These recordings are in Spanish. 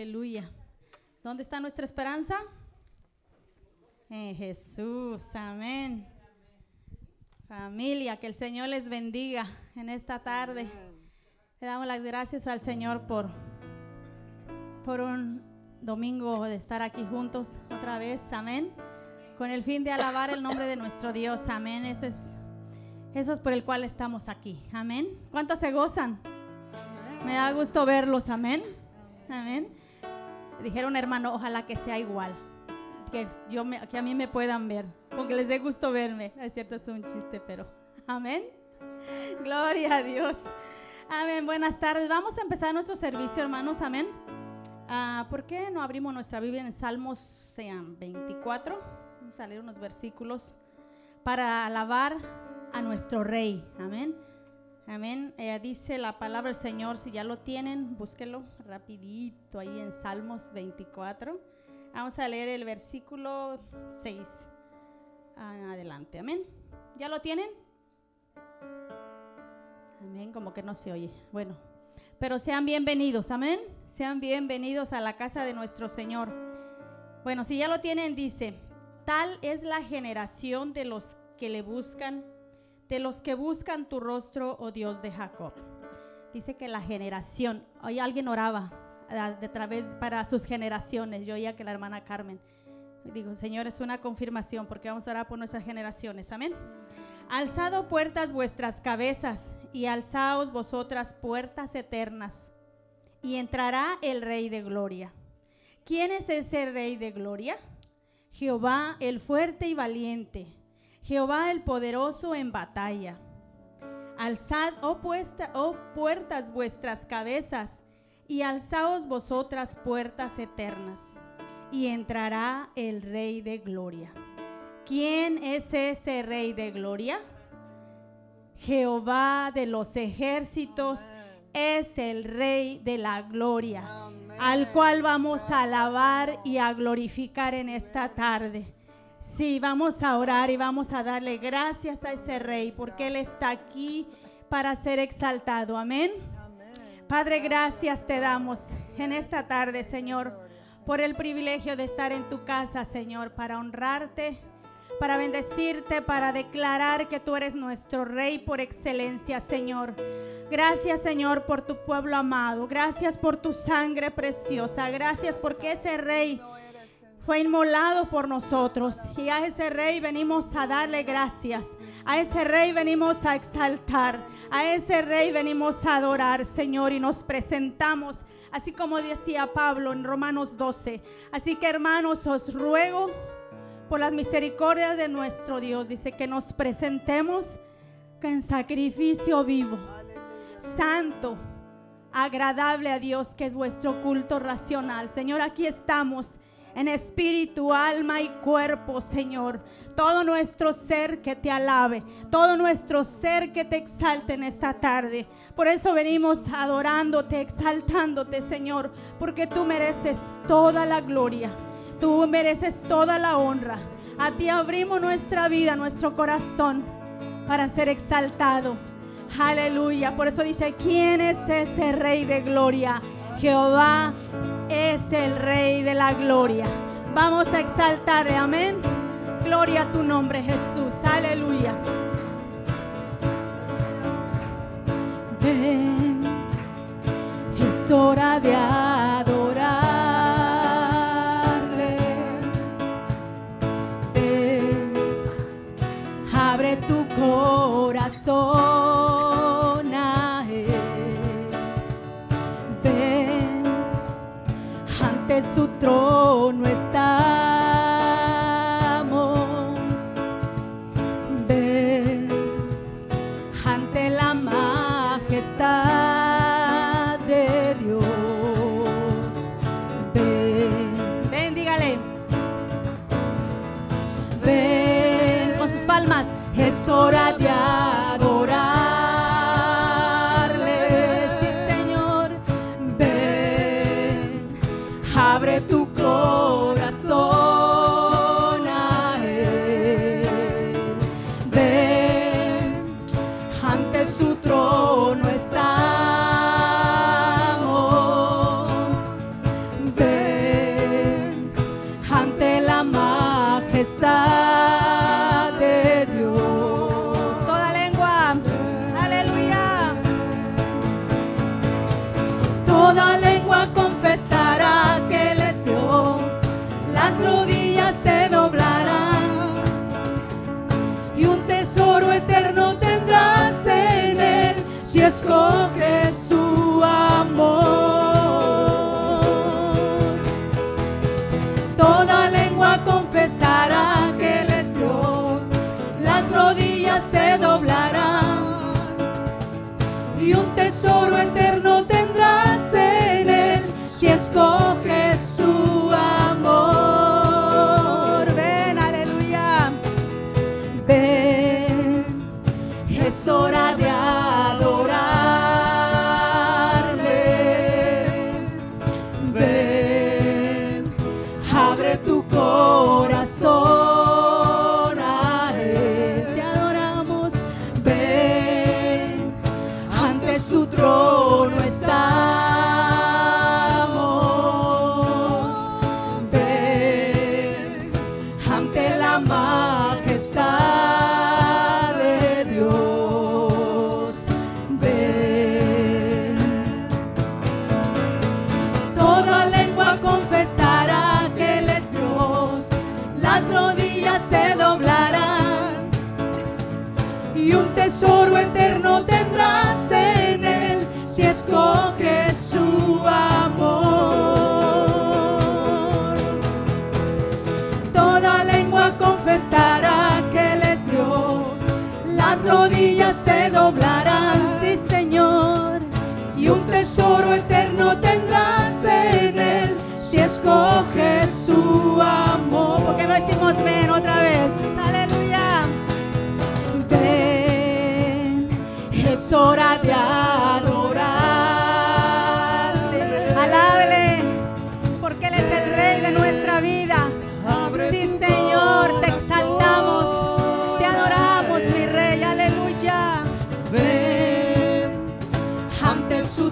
Aleluya. ¿Dónde está nuestra esperanza? En Jesús, amén. Familia, que el Señor les bendiga en esta tarde. Le damos las gracias al Señor por, por un domingo de estar aquí juntos otra vez, amén. Con el fin de alabar el nombre de nuestro Dios, amén. Eso es, eso es por el cual estamos aquí, amén. ¿Cuántos se gozan? Me da gusto verlos, amén. Amén. Dijeron, hermano, ojalá que sea igual. Que, yo me, que a mí me puedan ver. Con que les dé gusto verme. Es cierto, es un chiste, pero. Amén. Gloria a Dios. Amén. Buenas tardes. Vamos a empezar nuestro servicio, hermanos. Amén. Ah, ¿Por qué no abrimos nuestra Biblia en Salmos sean 24? Vamos a leer unos versículos para alabar a nuestro Rey. Amén. Amén. Eh, dice la palabra del Señor, si ya lo tienen, búsquelo rapidito ahí en Salmos 24. Vamos a leer el versículo 6. Adelante, amén. ¿Ya lo tienen? Amén, como que no se oye. Bueno, pero sean bienvenidos, amén. Sean bienvenidos a la casa de nuestro Señor. Bueno, si ya lo tienen, dice, tal es la generación de los que le buscan de los que buscan tu rostro, oh Dios de Jacob. Dice que la generación, hoy alguien oraba ah, de través para sus generaciones. Yo oía que la hermana Carmen digo, Señor, es una confirmación porque vamos a orar por nuestras generaciones. Amén. Alzado puertas vuestras cabezas y alzaos vosotras puertas eternas y entrará el Rey de Gloria. ¿Quién es ese Rey de Gloria? Jehová el fuerte y valiente Jehová el poderoso en batalla. Alzad, oh, oh, puertas vuestras cabezas, y alzaos vosotras puertas eternas, y entrará el Rey de Gloria. ¿Quién es ese Rey de Gloria? Jehová de los ejércitos es el Rey de la Gloria, al cual vamos a alabar y a glorificar en esta tarde. Sí, vamos a orar y vamos a darle gracias a ese rey porque Él está aquí para ser exaltado. Amén. Padre, gracias te damos en esta tarde, Señor, por el privilegio de estar en tu casa, Señor, para honrarte, para bendecirte, para declarar que tú eres nuestro rey por excelencia, Señor. Gracias, Señor, por tu pueblo amado. Gracias por tu sangre preciosa. Gracias porque ese rey fue inmolado por nosotros. Y a ese rey venimos a darle gracias. A ese rey venimos a exaltar. A ese rey venimos a adorar, Señor, y nos presentamos. Así como decía Pablo en Romanos 12. Así que hermanos, os ruego por las misericordias de nuestro Dios. Dice que nos presentemos en sacrificio vivo, santo, agradable a Dios, que es vuestro culto racional. Señor, aquí estamos en espíritu, alma y cuerpo, Señor. Todo nuestro ser que te alabe, todo nuestro ser que te exalte en esta tarde. Por eso venimos adorándote, exaltándote, Señor, porque tú mereces toda la gloria, tú mereces toda la honra. A ti abrimos nuestra vida, nuestro corazón, para ser exaltado. Aleluya. Por eso dice, ¿quién es ese rey de gloria? Jehová es el Rey de la gloria. Vamos a exaltarle, amén. Gloria a tu nombre, Jesús. Aleluya. Ven, es hora de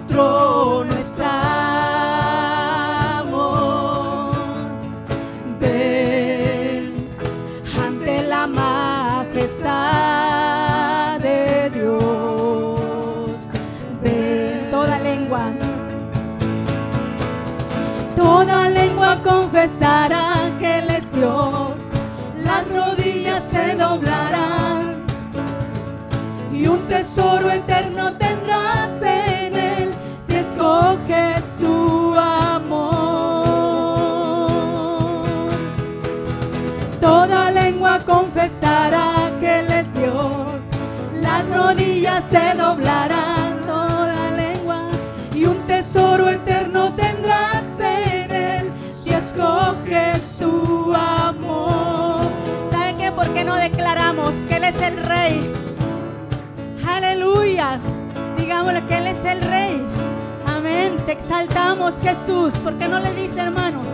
tu trono estamos. Ven ante la majestad de Dios. Ven toda lengua, toda lengua confesará que Él es Dios. Las rodillas se doblarán. Aleluya. Digámosle que Él es el rey. Amén. Te exaltamos, Jesús. ¿Por qué no le dice, hermanos?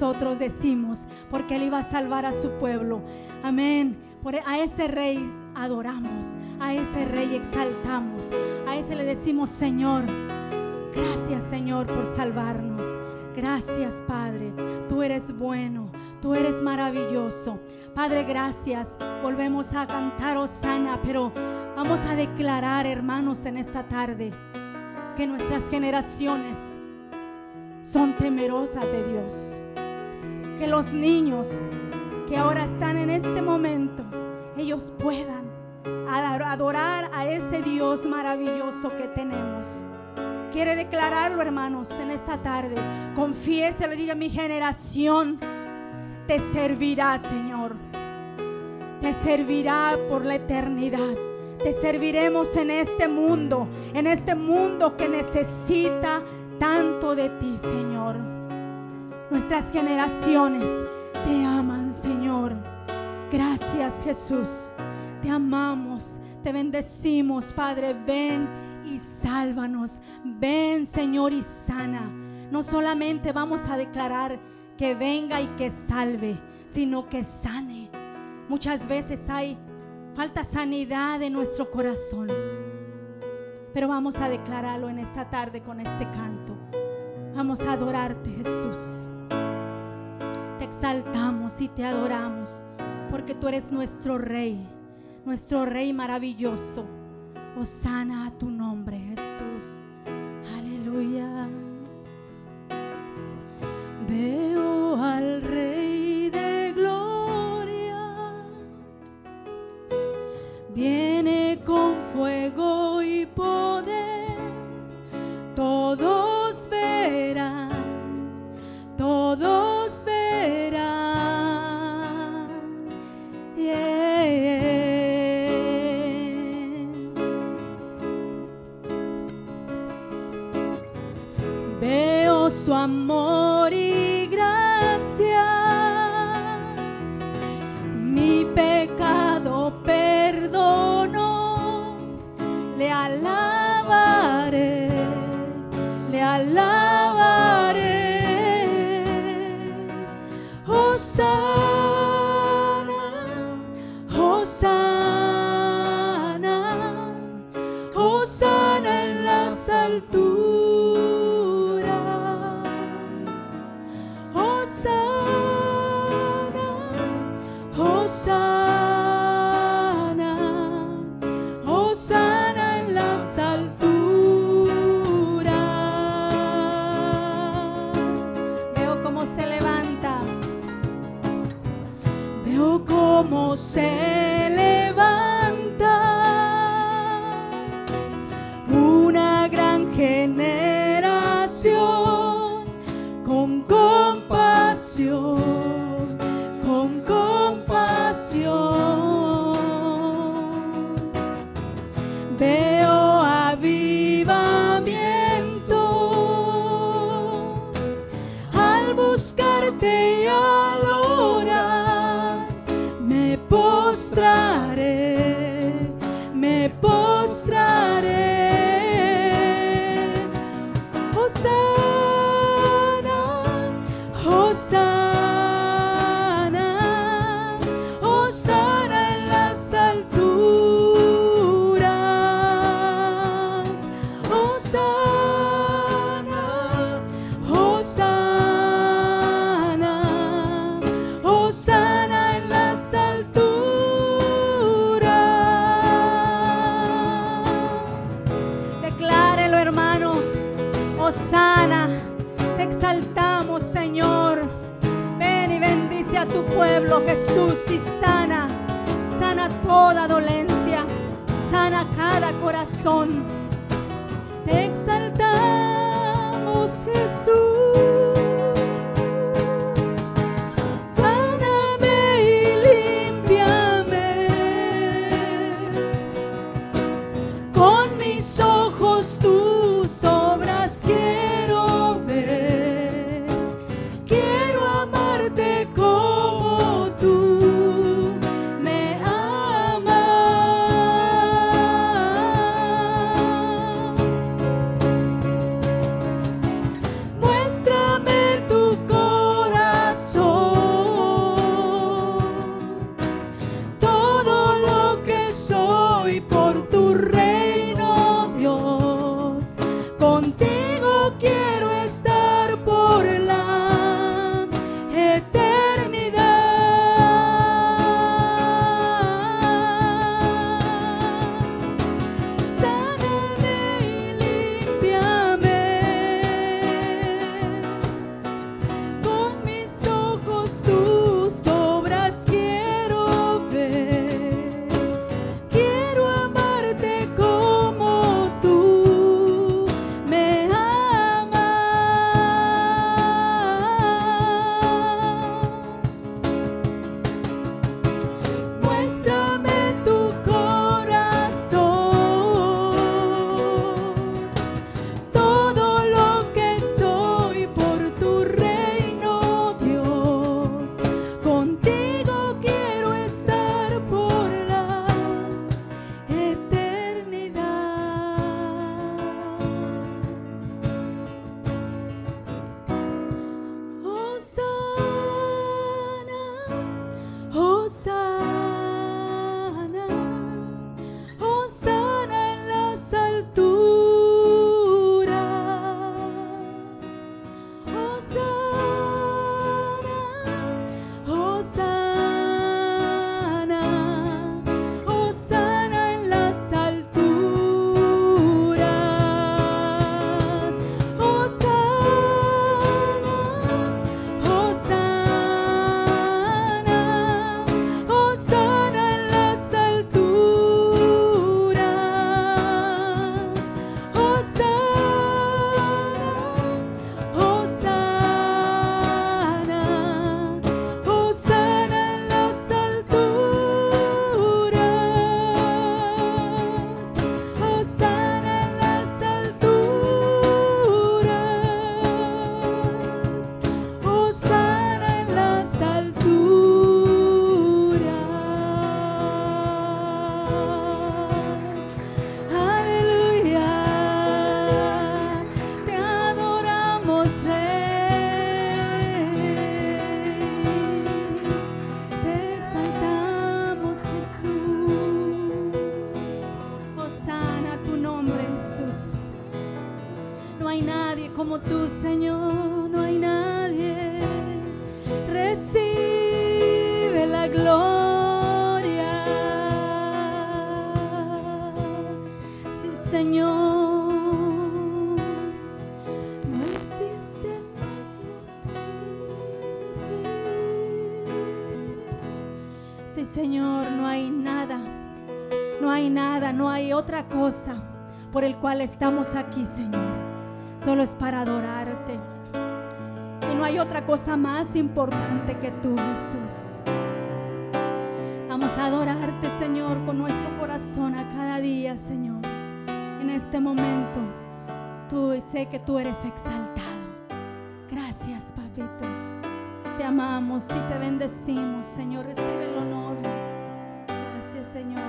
nosotros decimos, porque Él iba a salvar a su pueblo. Amén. Por e, a ese rey adoramos, a ese rey exaltamos, a ese le decimos, Señor, gracias Señor por salvarnos. Gracias Padre, tú eres bueno, tú eres maravilloso. Padre, gracias. Volvemos a cantar Osana, pero vamos a declarar, hermanos, en esta tarde, que nuestras generaciones son temerosas de Dios que los niños que ahora están en este momento, ellos puedan adorar a ese Dios maravilloso que tenemos. Quiere declararlo, hermanos, en esta tarde. Confiéselo, diga mi generación, te servirá, Señor. Te servirá por la eternidad. Te serviremos en este mundo, en este mundo que necesita tanto de ti, Señor. Nuestras generaciones te aman, Señor. Gracias, Jesús. Te amamos, te bendecimos, Padre. Ven y sálvanos. Ven, Señor, y sana. No solamente vamos a declarar que venga y que salve, sino que sane. Muchas veces hay falta sanidad en nuestro corazón. Pero vamos a declararlo en esta tarde con este canto. Vamos a adorarte, Jesús. Exaltamos y te adoramos porque tú eres nuestro rey, nuestro rey maravilloso. Osana a tu nombre, Jesús. Aleluya. Veo al Rey de Gloria. Viene con fuego y poder. Todos verán. Todos el cual estamos aquí, Señor, solo es para adorarte. Y no hay otra cosa más importante que tú, Jesús. Vamos a adorarte, Señor, con nuestro corazón a cada día, Señor. En este momento, tú sé que tú eres exaltado. Gracias, papito. Te amamos y te bendecimos, Señor. Recibe el honor. Gracias, Señor.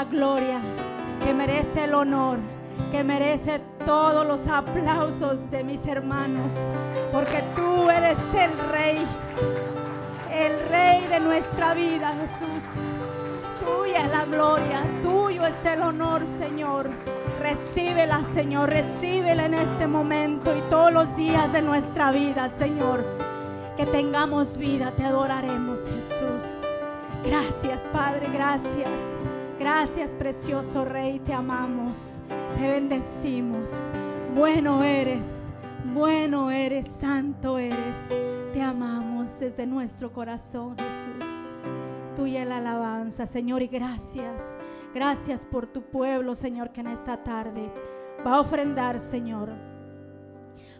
La gloria, que merece el honor, que merece todos los aplausos de mis hermanos, porque tú eres el Rey, el Rey de nuestra vida, Jesús. Tuya es la gloria, tuyo es el honor, Señor. Recíbela, Señor, recíbela en este momento y todos los días de nuestra vida, Señor. Que tengamos vida, te adoraremos, Jesús. Gracias, Padre, gracias. Gracias, precioso Rey, te amamos, te bendecimos. Bueno eres, bueno eres, santo eres. Te amamos desde nuestro corazón, Jesús. Tuya la alabanza, Señor, y gracias. Gracias por tu pueblo, Señor, que en esta tarde va a ofrendar, Señor.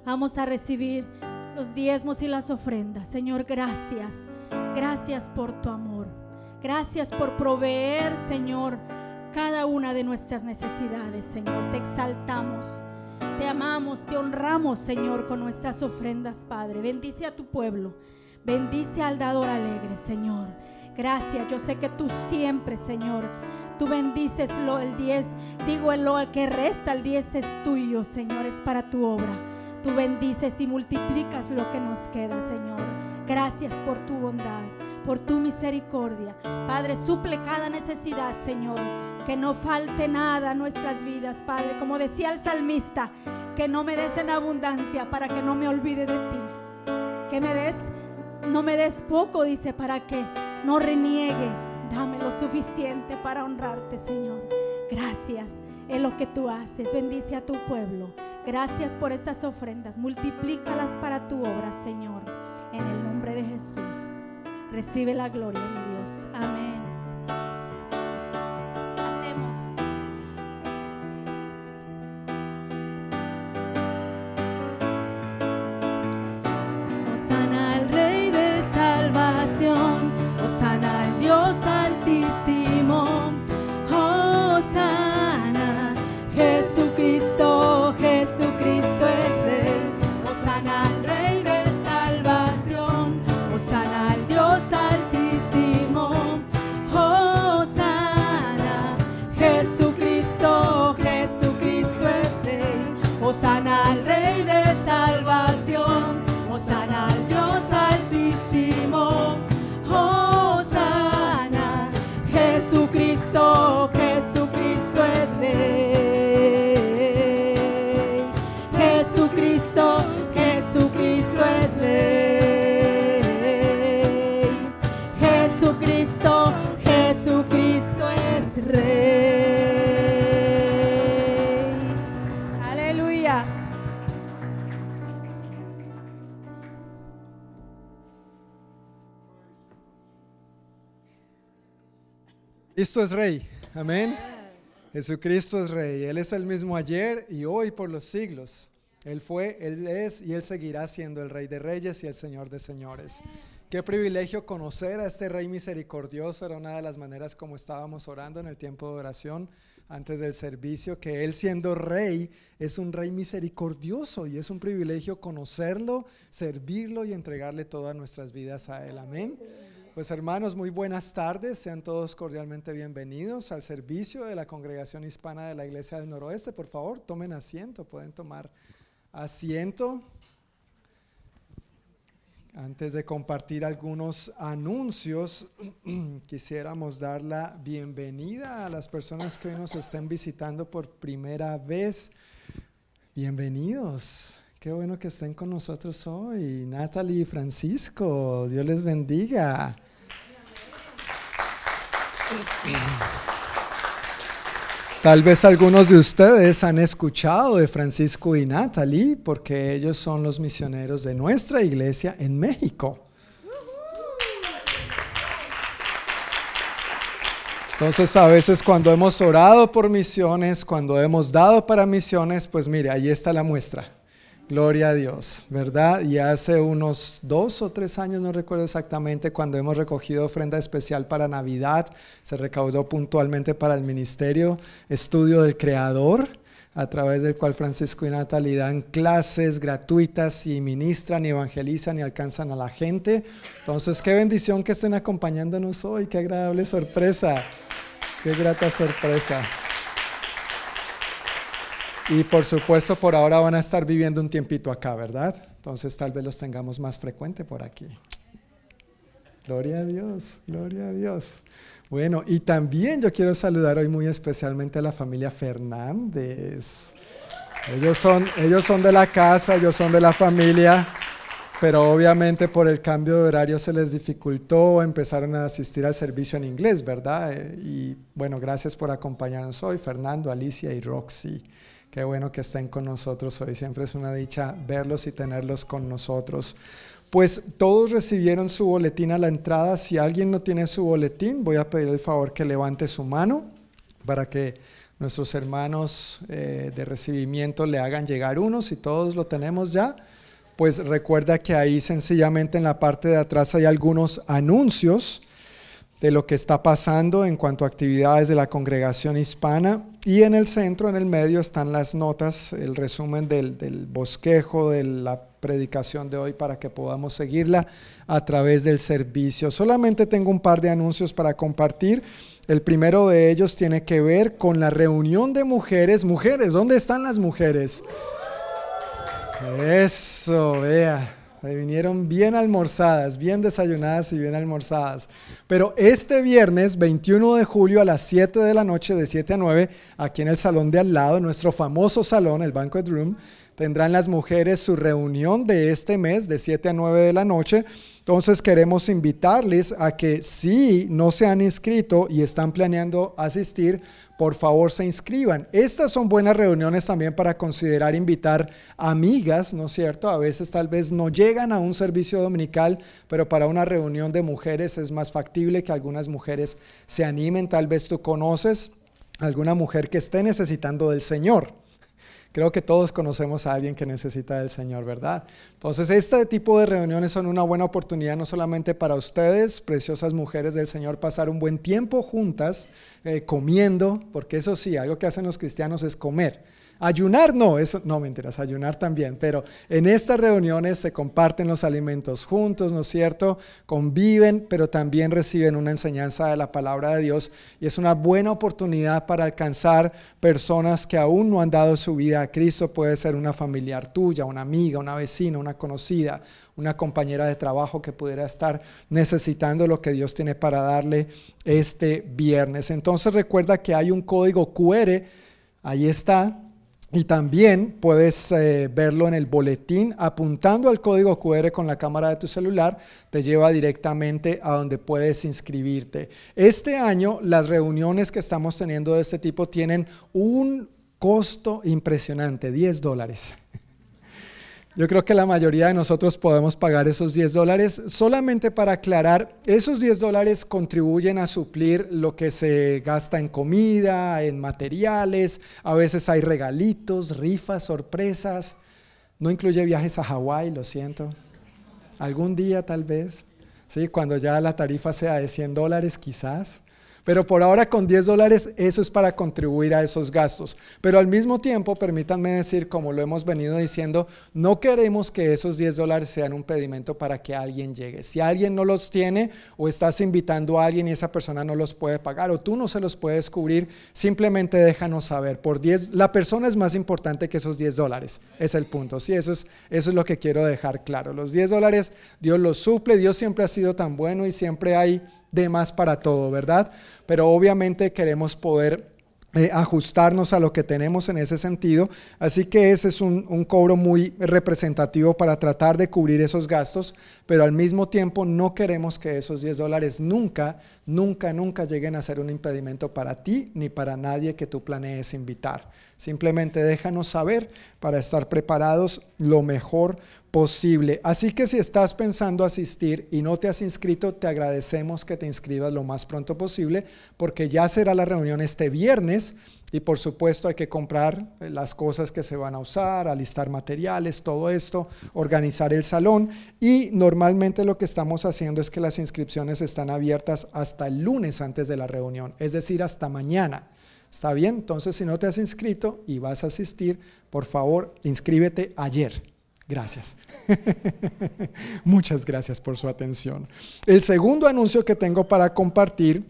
Vamos a recibir los diezmos y las ofrendas. Señor, gracias. Gracias por tu amor. Gracias por proveer, Señor, cada una de nuestras necesidades, Señor. Te exaltamos. Te amamos, te honramos, Señor, con nuestras ofrendas, Padre. Bendice a tu pueblo. Bendice al dador alegre, Señor. Gracias. Yo sé que tú siempre, Señor, tú bendices lo el 10. Digo, en lo que resta, el 10 es tuyo, Señor, es para tu obra. Tú bendices y multiplicas lo que nos queda, Señor. Gracias por tu bondad, por tu misericordia. Padre, suple cada necesidad, Señor. Que no falte nada a nuestras vidas, Padre. Como decía el salmista, que no me des en abundancia para que no me olvide de ti. Que me des, no me des poco, dice, para que no reniegue. Dame lo suficiente para honrarte, Señor. Gracias en lo que tú haces. Bendice a tu pueblo. Gracias por estas ofrendas. Multiplícalas para tu obra, Señor. En el nombre de Jesús. Recibe la gloria, mi Dios. Amén. Cantemos. Osana al Rey de salvación, Osana al Dios altísimo, Cristo es Rey, amén. Jesucristo es Rey, Él es el mismo ayer y hoy por los siglos. Él fue, Él es y Él seguirá siendo el Rey de Reyes y el Señor de Señores. Qué privilegio conocer a este Rey misericordioso, era una de las maneras como estábamos orando en el tiempo de oración antes del servicio, que Él siendo Rey es un Rey misericordioso y es un privilegio conocerlo, servirlo y entregarle todas nuestras vidas a Él, amén. Pues hermanos, muy buenas tardes. Sean todos cordialmente bienvenidos al servicio de la Congregación Hispana de la Iglesia del Noroeste. Por favor, tomen asiento, pueden tomar asiento. Antes de compartir algunos anuncios, quisiéramos dar la bienvenida a las personas que hoy nos estén visitando por primera vez. Bienvenidos. Qué bueno que estén con nosotros hoy. Natalie y Francisco, Dios les bendiga. Tal vez algunos de ustedes han escuchado de Francisco y Natalie porque ellos son los misioneros de nuestra iglesia en México. Entonces a veces cuando hemos orado por misiones, cuando hemos dado para misiones, pues mire, ahí está la muestra. Gloria a Dios, ¿verdad? Y hace unos dos o tres años, no recuerdo exactamente, cuando hemos recogido ofrenda especial para Navidad, se recaudó puntualmente para el Ministerio Estudio del Creador, a través del cual Francisco y Natalie dan clases gratuitas y ministran y evangelizan y alcanzan a la gente. Entonces, qué bendición que estén acompañándonos hoy, qué agradable sorpresa, qué grata sorpresa. Y por supuesto, por ahora van a estar viviendo un tiempito acá, ¿verdad? Entonces tal vez los tengamos más frecuente por aquí. Gloria a Dios, gloria a Dios. Bueno, y también yo quiero saludar hoy muy especialmente a la familia Fernández. Ellos son, ellos son de la casa, ellos son de la familia, pero obviamente por el cambio de horario se les dificultó, empezaron a asistir al servicio en inglés, ¿verdad? Y bueno, gracias por acompañarnos hoy, Fernando, Alicia y Roxy. Qué bueno que estén con nosotros hoy. Siempre es una dicha verlos y tenerlos con nosotros. Pues todos recibieron su boletín a la entrada. Si alguien no tiene su boletín, voy a pedir el favor que levante su mano para que nuestros hermanos eh, de recibimiento le hagan llegar uno. Si todos lo tenemos ya, pues recuerda que ahí sencillamente en la parte de atrás hay algunos anuncios de lo que está pasando en cuanto a actividades de la congregación hispana y en el centro, en el medio, están las notas, el resumen del, bosquejo, de la predicación de hoy para que podamos seguirla a través del servicio. Solamente tengo un par de anuncios para compartir. El primero de ellos tiene que ver con la reunión de mujeres. Mujeres, ¿dónde están las mujeres? Eso, vea vinieron bien almorzadas, bien desayunadas y bien almorzadas. Pero este viernes 21 de julio a las 7 de la noche, de 7 a 9, aquí en el salón de al lado, nuestro famoso salón, el Banquet Room, tendrán las mujeres su reunión de este mes, de 7 a 9 de la noche. Entonces queremos invitarles a que si no se han inscrito y están planeando asistir, por favor se inscriban. Estas son buenas reuniones también para considerar invitar amigas, ¿no es cierto? A veces tal vez no llegan a un servicio dominical, pero para una reunión de mujeres es más factible que algunas mujeres se animen. Tal vez tú conoces alguna mujer que esté necesitando del Señor. Creo que todos conocemos a alguien que necesita del Señor, ¿verdad? Entonces, este tipo de reuniones son una buena oportunidad no solamente para ustedes, preciosas mujeres del Señor, pasar un buen tiempo juntas, eh, comiendo, porque eso sí, algo que hacen los cristianos es comer. Ayunar no, eso no mentiras, ayunar también, pero en estas reuniones se comparten los alimentos juntos, ¿no es cierto? Conviven, pero también reciben una enseñanza de la palabra de Dios y es una buena oportunidad para alcanzar personas que aún no han dado su vida a Cristo. Puede ser una familiar tuya, una amiga, una vecina, una conocida, una compañera de trabajo que pudiera estar necesitando lo que Dios tiene para darle este viernes. Entonces recuerda que hay un código QR, ahí está, y también puedes eh, verlo en el boletín apuntando al código QR con la cámara de tu celular, te lleva directamente a donde puedes inscribirte. Este año las reuniones que estamos teniendo de este tipo tienen un costo impresionante, 10 dólares. Yo creo que la mayoría de nosotros podemos pagar esos 10 dólares. Solamente para aclarar, esos 10 dólares contribuyen a suplir lo que se gasta en comida, en materiales, a veces hay regalitos, rifas, sorpresas. No incluye viajes a Hawái, lo siento. Algún día tal vez, ¿sí? cuando ya la tarifa sea de 100 dólares quizás. Pero por ahora con 10 dólares eso es para contribuir a esos gastos. Pero al mismo tiempo, permítanme decir, como lo hemos venido diciendo, no queremos que esos 10 dólares sean un pedimento para que alguien llegue. Si alguien no los tiene o estás invitando a alguien y esa persona no los puede pagar o tú no se los puedes cubrir, simplemente déjanos saber. Por 10, la persona es más importante que esos 10 dólares. Es el punto. Sí, eso es, eso es lo que quiero dejar claro. Los 10 dólares Dios los suple. Dios siempre ha sido tan bueno y siempre hay de más para todo, ¿verdad? Pero obviamente queremos poder eh, ajustarnos a lo que tenemos en ese sentido. Así que ese es un, un, cobro muy representativo para tratar de cubrir esos gastos, pero al mismo tiempo no queremos que esos 10 dólares nunca, nunca, nunca lleguen a ser un impedimento para ti ni para nadie que tú planees invitar. Simplemente déjanos saber para estar preparados lo mejor posible. Así que si estás pensando asistir y no te has inscrito, te agradecemos que te inscribas lo más pronto posible porque ya será la reunión este viernes y por supuesto hay que comprar eh, las cosas que se van a usar, alistar materiales, todo esto, organizar el salón y normalmente lo que estamos haciendo es que las inscripciones están abiertas hasta el lunes antes de la reunión, es decir, hasta mañana. ¿Está bien? Entonces, si no te has inscrito y vas a asistir, por favor, inscríbete ayer. Gracias. Muchas gracias por su atención. El segundo anuncio que tengo para compartir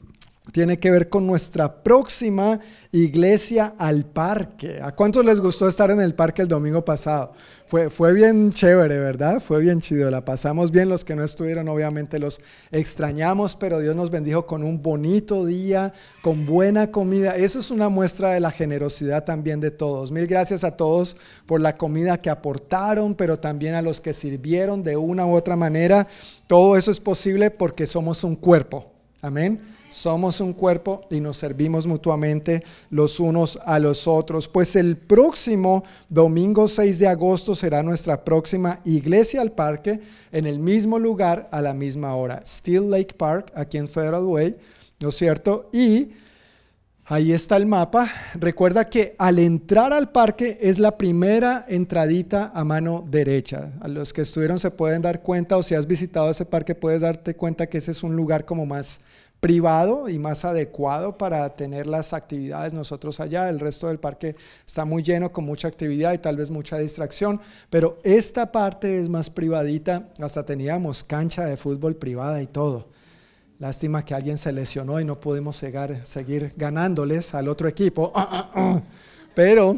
tiene que ver con nuestra próxima iglesia al parque. ¿A cuántos les gustó estar en el parque el domingo pasado? Fue, fue bien chévere, ¿verdad? Fue bien chido, la pasamos bien. Los que no estuvieron, obviamente los extrañamos, pero Dios nos bendijo con un bonito día, con buena comida. Eso es una muestra de la generosidad también de todos. Mil gracias a todos por la comida que aportaron, pero también a los que sirvieron de una u otra manera. Todo eso es posible porque somos un cuerpo. Amén somos un cuerpo y nos servimos mutuamente los unos a los otros. Pues el próximo domingo 6 de agosto será nuestra próxima iglesia al parque en el mismo lugar a la misma hora. Steel Lake Park, aquí en Federal Way, ¿no es cierto? Y ahí está el mapa. Recuerda que al entrar al parque es la primera entradita a mano derecha. A los que estuvieron se pueden dar cuenta o si has visitado ese parque puedes darte cuenta que ese es un lugar como más privado y más adecuado para tener las actividades nosotros allá. El resto del parque está muy lleno con mucha actividad y tal vez mucha distracción, pero esta parte es más privadita. Hasta teníamos cancha de fútbol privada y todo. Lástima que alguien se lesionó y no pudimos seguir ganándoles al otro equipo. Pero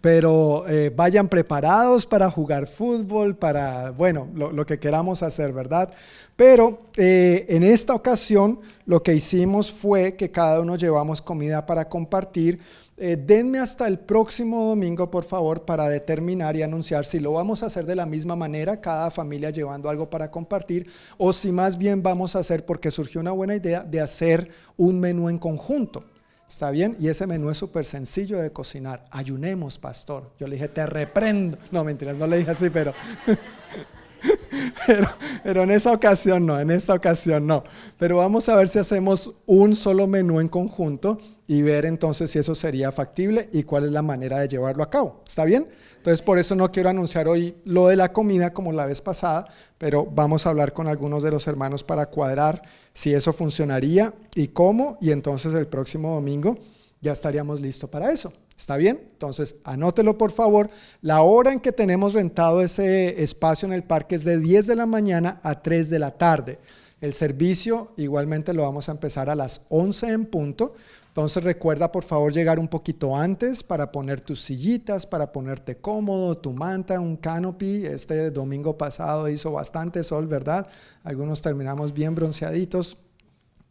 pero eh, vayan preparados para jugar fútbol, para, bueno, lo, que queramos hacer, ¿verdad? Pero eh, en esta ocasión lo que hicimos fue que cada uno llevamos comida para compartir. Eh, denme hasta el próximo domingo, por favor, para determinar y anunciar si lo vamos a hacer de la misma manera, cada familia llevando algo para compartir, o si más bien vamos a hacer, porque surgió una buena idea, de hacer un menú en conjunto. ¿Está bien? Y ese menú es súper sencillo de cocinar. Ayunemos, pastor. Yo le dije, te reprendo. No, mentiras, no le dije así, pero, pero, pero, en esa ocasión no, en esta ocasión no. Pero vamos a ver si hacemos un solo menú en conjunto y ver entonces si eso sería factible y cuál es la manera de llevarlo a cabo. ¿Está bien? Entonces por eso no quiero anunciar hoy lo de la comida como la vez pasada, pero vamos a hablar con algunos de los hermanos para cuadrar si eso funcionaría y cómo, y entonces el próximo domingo ya estaríamos listos para eso. ¿Está bien? Entonces, anótelo por favor. La hora en que tenemos rentado ese espacio en el parque es de 10 de la mañana a 3 de la tarde. El servicio igualmente lo vamos a empezar a las 11 en punto. Entonces recuerda por favor llegar un poquito antes para poner tus sillitas, para ponerte cómodo, tu manta, un canopy. Este domingo pasado hizo bastante sol, ¿verdad? Algunos terminamos bien bronceaditos.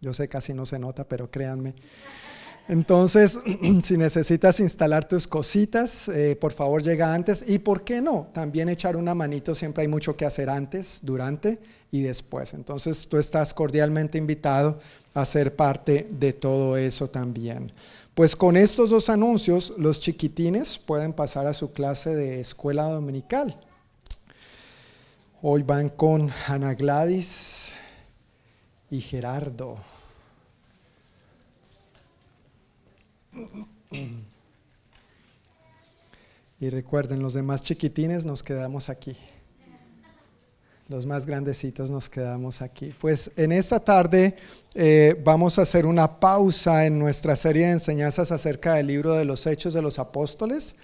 Yo sé casi no se nota, pero créanme. Entonces, si necesitas instalar tus cositas, eh, por favor llega antes. Y por qué no, también echar una manito, siempre hay mucho que hacer antes, durante y después. Entonces, tú estás cordialmente invitado a ser parte de todo eso también. Pues con estos dos anuncios, los chiquitines pueden pasar a su clase de escuela dominical. Hoy van con Ana Gladys y Gerardo. Y recuerden, los demás chiquitines nos quedamos aquí. Los más grandecitos nos quedamos aquí. Pues en esta tarde eh, vamos a hacer una pausa en nuestra serie de enseñanzas acerca del libro de los Hechos de los Apóstoles.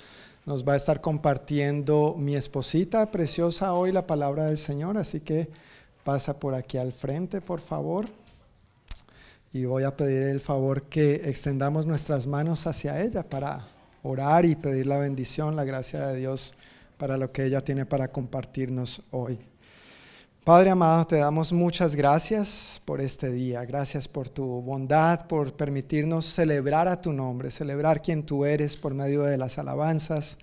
Nos va a estar compartiendo mi esposita preciosa hoy la palabra del Señor, así que pasa por aquí al frente, por favor. Y voy a pedir el favor que extendamos nuestras manos hacia ella para orar y pedir la bendición, la gracia de Dios para lo que ella tiene para compartirnos hoy. Padre amado, te damos muchas gracias por este día. Gracias por tu bondad, por permitirnos celebrar a tu nombre, celebrar quién tú eres por medio de las alabanzas,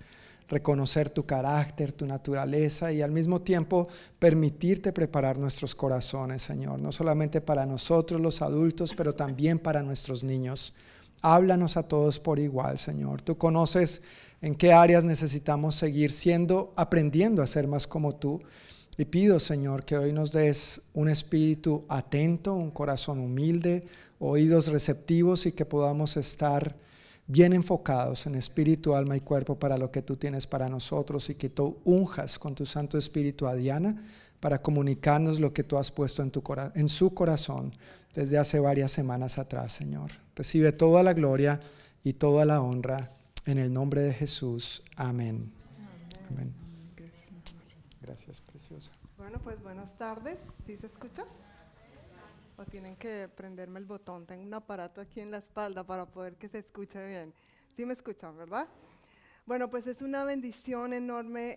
reconocer tu carácter, tu naturaleza y al mismo tiempo permitirte preparar nuestros corazones, Señor, no solamente para nosotros los adultos, pero también para nuestros niños. Háblanos a todos por igual, Señor. Tú conoces en qué áreas necesitamos seguir siendo, aprendiendo a ser más como tú. Y pido, Señor, que hoy nos des un espíritu atento, un corazón humilde, oídos receptivos y que podamos estar bien enfocados en espíritu, alma y cuerpo para lo que tú tienes para nosotros y que tú unjas con tu Santo Espíritu a Diana para comunicarnos lo que tú has puesto en, tu en su corazón desde hace varias semanas atrás, Señor. Recibe toda la gloria y toda la honra en el nombre de Jesús. Amén. Amén. Gracias. Bueno, pues buenas tardes. ¿Sí se escucha? ¿O tienen que prenderme el botón? Tengo un aparato aquí en la espalda para poder que se escuche bien. Sí me escuchan, ¿verdad? Bueno, pues es una bendición enorme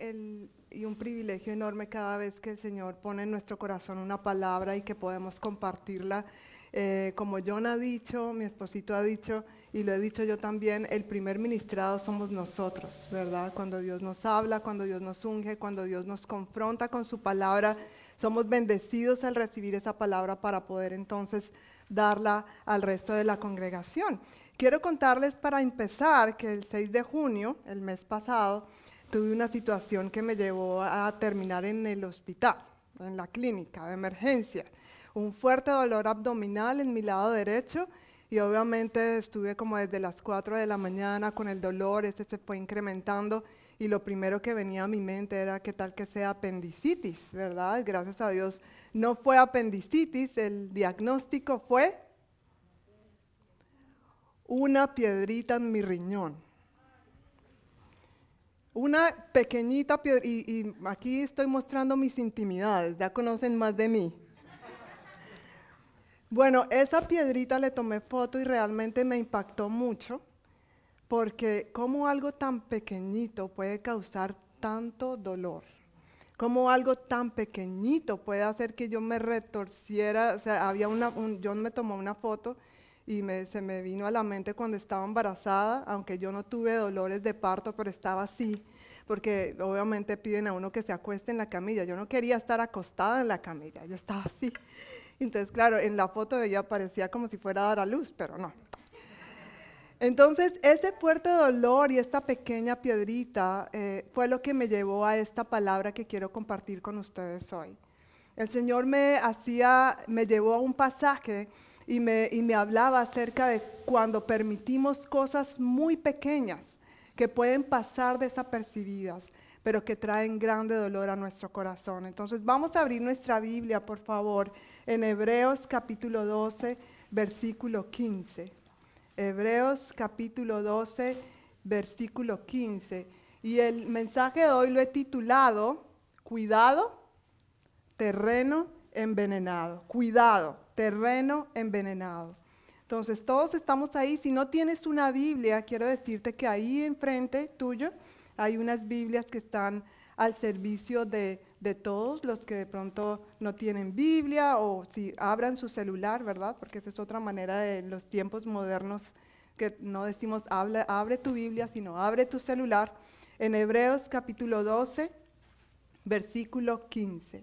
y un privilegio enorme cada vez que el Señor pone en nuestro corazón una palabra y que podemos compartirla. Eh, como John ha dicho, mi esposito ha dicho, y lo he dicho yo también, el primer ministrado somos nosotros, ¿verdad? Cuando Dios nos habla, cuando Dios nos unge, cuando Dios nos confronta con su palabra, somos bendecidos al recibir esa palabra para poder entonces darla al resto de la congregación. Quiero contarles para empezar que el 6 de junio, el mes pasado, tuve una situación que me llevó a terminar en el hospital, en la clínica de emergencia. Un fuerte dolor abdominal en mi lado derecho y obviamente estuve como desde las 4 de la mañana con el dolor, este se fue incrementando y lo primero que venía a mi mente era qué tal que sea apendicitis, ¿verdad? Gracias a Dios no fue apendicitis, el diagnóstico fue una piedrita en mi riñón. Una pequeñita piedra, y, y aquí estoy mostrando mis intimidades, ya conocen más de mí. Bueno, esa piedrita le tomé foto y realmente me impactó mucho, porque como algo tan pequeño puede causar tanto dolor, como algo tan pequeñito puede hacer que yo me retorciera, o sea, había una, yo me tomó una foto y se me vino a la mente cuando estaba embarazada, aunque yo no tuve dolores de parto, pero estaba así, porque obviamente piden a uno que se acueste en la camilla. Yo no quería estar acostada en la camilla, yo estaba así. Entonces, claro, en la foto ella parecía como si fuera a dar a luz, pero no. Entonces, ese fuerte dolor y esta pequeña piedrita eh, fue lo que me llevó a esta palabra que quiero compartir con ustedes hoy. El Señor me hacía, me llevó a un pasaje y me, y me hablaba acerca de cuando permitimos cosas muy pequeñas que pueden pasar desapercibidas, pero que traen grande dolor a nuestro corazón. Entonces, vamos a abrir nuestra Biblia, por favor, en Hebreos capítulo 12, versículo 15. Hebreos capítulo 12, versículo 15. Y el mensaje de hoy lo he titulado, cuidado, terreno envenenado. Cuidado, terreno envenenado. Entonces, todos estamos ahí. Si no tienes una Biblia, quiero decirte que ahí enfrente tuyo hay unas Biblias que están al servicio de de todos los que de pronto no tienen Biblia o si abran su celular, ¿verdad? Porque esa es otra manera de los tiempos modernos que no decimos abre tu Biblia, sino abre tu celular. En Hebreos capítulo 12, versículo 15.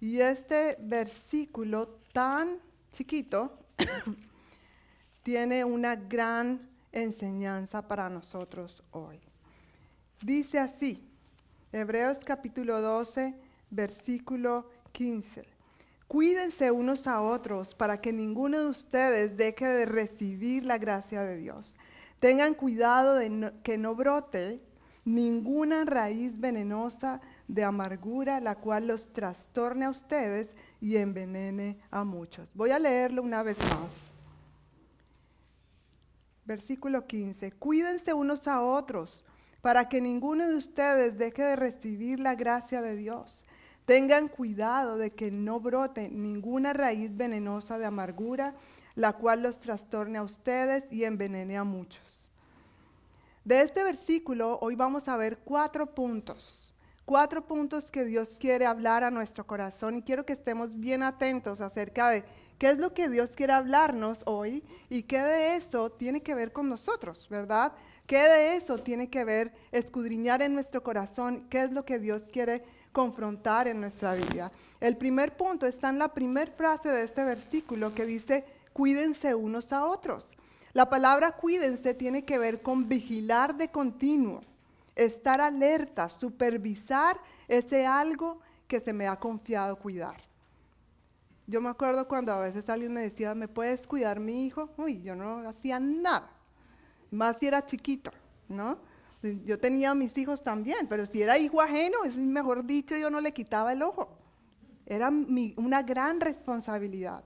Y este versículo tan chiquito tiene una gran enseñanza para nosotros hoy. Dice así, Hebreos capítulo 12, versículo 15. Cuídense unos a otros para que ninguno de ustedes deje de recibir la gracia de Dios. Tengan cuidado de que no brote ninguna raíz venenosa de amargura, la cual los trastorne a ustedes y envenene a muchos. Voy a leerlo una vez más. Versículo 15. Cuídense unos a otros para que ninguno de ustedes deje de recibir la gracia de Dios. Tengan cuidado de que no brote ninguna raíz venenosa de amargura, la cual los trastorne a ustedes y envenene a muchos. De este versículo hoy vamos a ver cuatro puntos, cuatro puntos que Dios quiere hablar a nuestro corazón y quiero que estemos bien atentos acerca de qué es lo que Dios quiere hablarnos hoy y qué de eso tiene que ver con nosotros, ¿verdad? ¿Qué de eso tiene que ver escudriñar en nuestro corazón? ¿Qué es lo que Dios quiere confrontar en nuestra vida? El primer punto está en la primera frase de este versículo que dice, cuídense unos a otros. La palabra cuídense tiene que ver con vigilar de continuo, estar alerta, supervisar ese algo que se me ha confiado cuidar. Yo me acuerdo cuando a veces alguien me decía, ¿me puedes cuidar mi hijo? Uy, yo no hacía nada, más si era chiquito, ¿no? Yo tenía a mis hijos también, pero si era hijo ajeno, es mejor dicho, yo no le quitaba el ojo. Era una gran responsabilidad.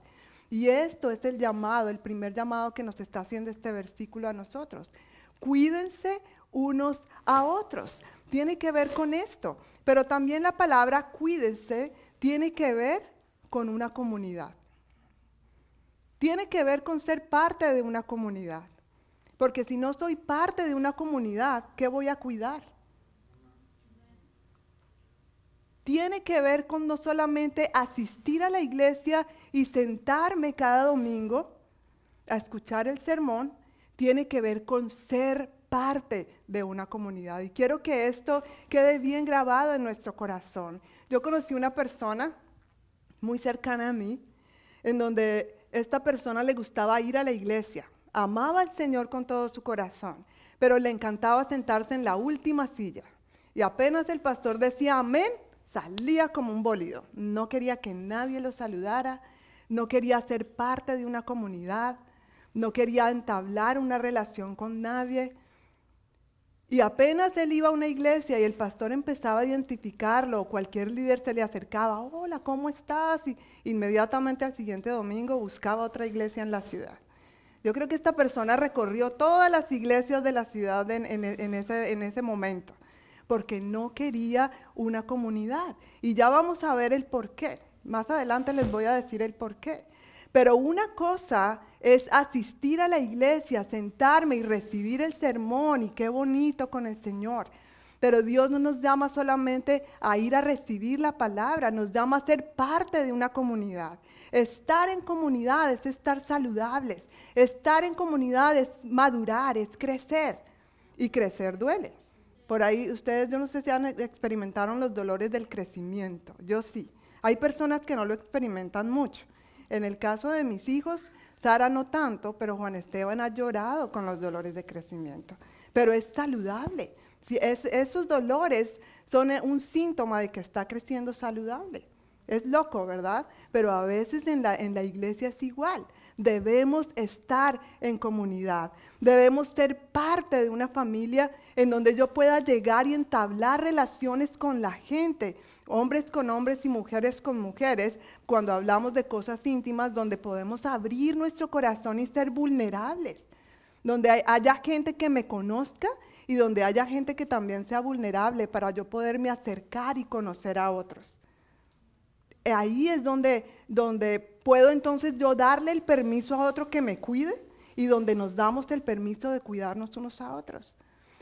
Y esto es el llamado, el primer llamado que nos está haciendo este versículo a nosotros. Cuídense unos a otros. Tiene que ver con esto. Pero también la palabra cuídense tiene que ver con una comunidad. Tiene que ver con ser parte de una comunidad. Porque si no soy parte de una comunidad, ¿qué voy a cuidar? tiene que ver con no solamente asistir a la iglesia y sentarme cada domingo a escuchar el sermón, tiene que ver con ser parte de una comunidad. Y quiero que esto quede bien grabado en nuestro corazón. Yo conocí una persona muy cercana a mí, en donde esta persona le gustaba ir a la iglesia, amaba al Señor con todo su corazón, pero le encantaba sentarse en la última silla. Y apenas el pastor decía amén, salía como un bólido. No quería que nadie lo saludara, no quería ser parte de una comunidad, no quería entablar una relación con nadie. Y apenas él iba a una iglesia y el pastor empezaba a identificarlo, o cualquier líder se le acercaba, hola, ¿cómo estás? Y inmediatamente al siguiente domingo buscaba otra iglesia en la ciudad. Yo creo que esta persona recorrió todas las iglesias de la ciudad en, ese, en ese momento porque no quería una comunidad. Y ya vamos a ver el por qué. Más adelante les voy a decir el por qué. Pero una cosa es asistir a la iglesia, sentarme y recibir el sermón y qué bonito con el Señor. Pero Dios no nos llama solamente a ir a recibir la palabra, nos llama a ser parte de una comunidad. Estar en comunidad es estar saludables. Estar en comunidad es madurar, es crecer. Y crecer duele. Por ahí ustedes, yo no sé si han experimentaron los dolores del crecimiento. Yo sí. Hay personas que no lo experimentan mucho. En el caso de mis hijos, Sara no tanto, pero Juan Esteban ha llorado con los dolores de crecimiento. Pero es saludable. Esos dolores son un síntoma de que está creciendo saludable. Es loco, ¿verdad? Pero a veces en la, en la iglesia es igual. Debemos estar en comunidad. Debemos ser parte de una familia en donde yo pueda llegar y entablar relaciones con la gente, hombres con hombres y mujeres con mujeres, cuando hablamos de cosas íntimas, donde podemos abrir nuestro corazón y ser vulnerables. Donde haya gente que me conozca y donde haya gente que también sea vulnerable para yo poderme acercar y conocer a otros ahí es donde, donde puedo entonces yo darle el permiso a otro que me cuide y donde nos damos el permiso de cuidarnos unos a otros.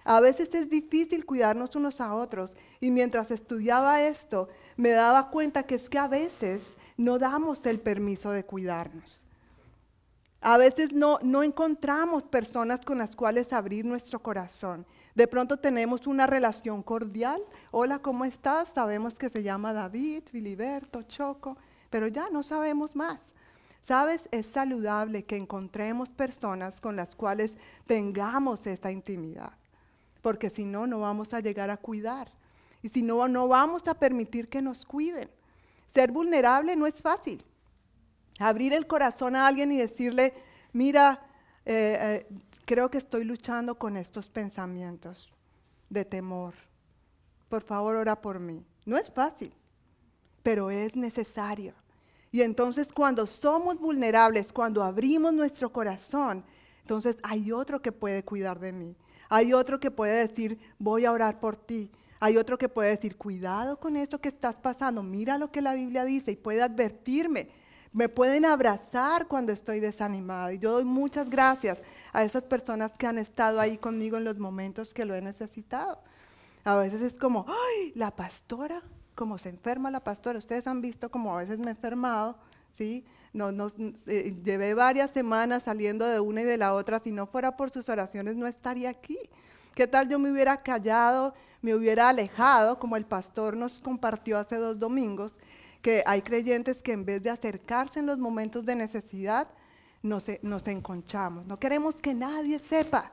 A veces es difícil cuidarnos unos a otros y mientras estudiaba esto me daba cuenta que es que a veces no damos el permiso de cuidarnos. A veces no, no encontramos personas con las cuales abrir nuestro corazón. De pronto tenemos una relación cordial. Hola, ¿cómo estás? Sabemos que se llama David, Filiberto, Choco, pero ya no sabemos más. Sabes, es saludable que encontremos personas con las cuales tengamos esa intimidad, porque si no, no vamos a llegar a cuidar. Y si no, no vamos a permitir que nos cuiden. Ser vulnerable no es fácil. Abrir el corazón a alguien y decirle, mira, eh, eh, creo que estoy luchando con estos pensamientos de temor. Por favor, ora por mí. No es fácil, pero es necesario. Y entonces cuando somos vulnerables, cuando abrimos nuestro corazón, entonces hay otro que puede cuidar de mí. Hay otro que puede decir, voy a orar por ti. Hay otro que puede decir, cuidado con esto que estás pasando, mira lo que la Biblia dice y puede advertirme. Me pueden abrazar cuando estoy desanimada. Y yo doy muchas gracias a esas personas que han estado ahí conmigo en los momentos que lo he necesitado. A veces es como, ay, la pastora, como se enferma la pastora. Ustedes han visto como a veces me he enfermado, ¿sí? No, no, eh, llevé varias semanas saliendo de una y de la otra. Si no fuera por sus oraciones, no estaría aquí. ¿Qué tal yo me hubiera callado, me hubiera alejado, como el pastor nos compartió hace dos domingos, que hay creyentes que en vez de acercarse en los momentos de necesidad, nos, nos enconchamos. No queremos que nadie sepa.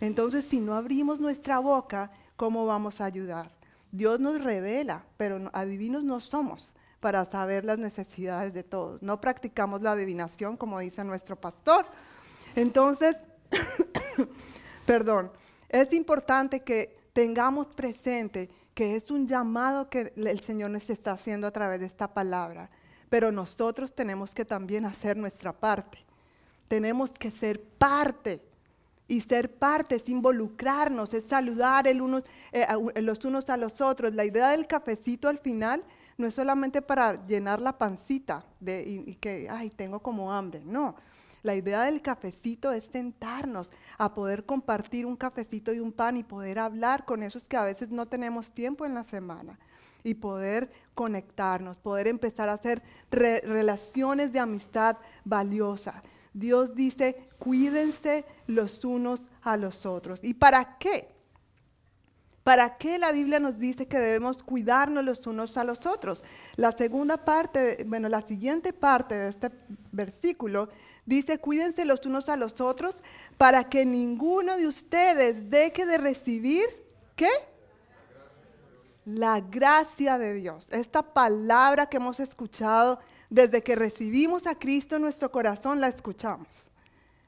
Entonces, si no abrimos nuestra boca, ¿cómo vamos a ayudar? Dios nos revela, pero adivinos no somos para saber las necesidades de todos. No practicamos la adivinación, como dice nuestro pastor. Entonces, perdón, es importante que tengamos presente que es un llamado que el Señor nos está haciendo a través de esta palabra, pero nosotros tenemos que también hacer nuestra parte. Tenemos que ser parte y ser parte es involucrarnos, es saludar el uno, eh, los unos a los otros. La idea del cafecito al final no es solamente para llenar la pancita de, y, que, ay, tengo como hambre. No, la idea del cafecito es sentarnos a poder compartir un cafecito y un pan y poder hablar con esos que a veces no tenemos tiempo en la semana y poder conectarnos, poder empezar a hacer relaciones de amistad valiosas. Dios dice, cuídense los unos a los otros. ¿Y para qué? ¿Para qué la Biblia nos dice que debemos cuidarnos los unos a los otros? La segunda parte, bueno, la siguiente parte de este versículo dice, cuídense los unos a los otros para que ninguno de ustedes deje de recibir, ¿qué? La gracia de Dios. Esta palabra que hemos escuchado desde que recibimos a Cristo en nuestro corazón, la escuchamos.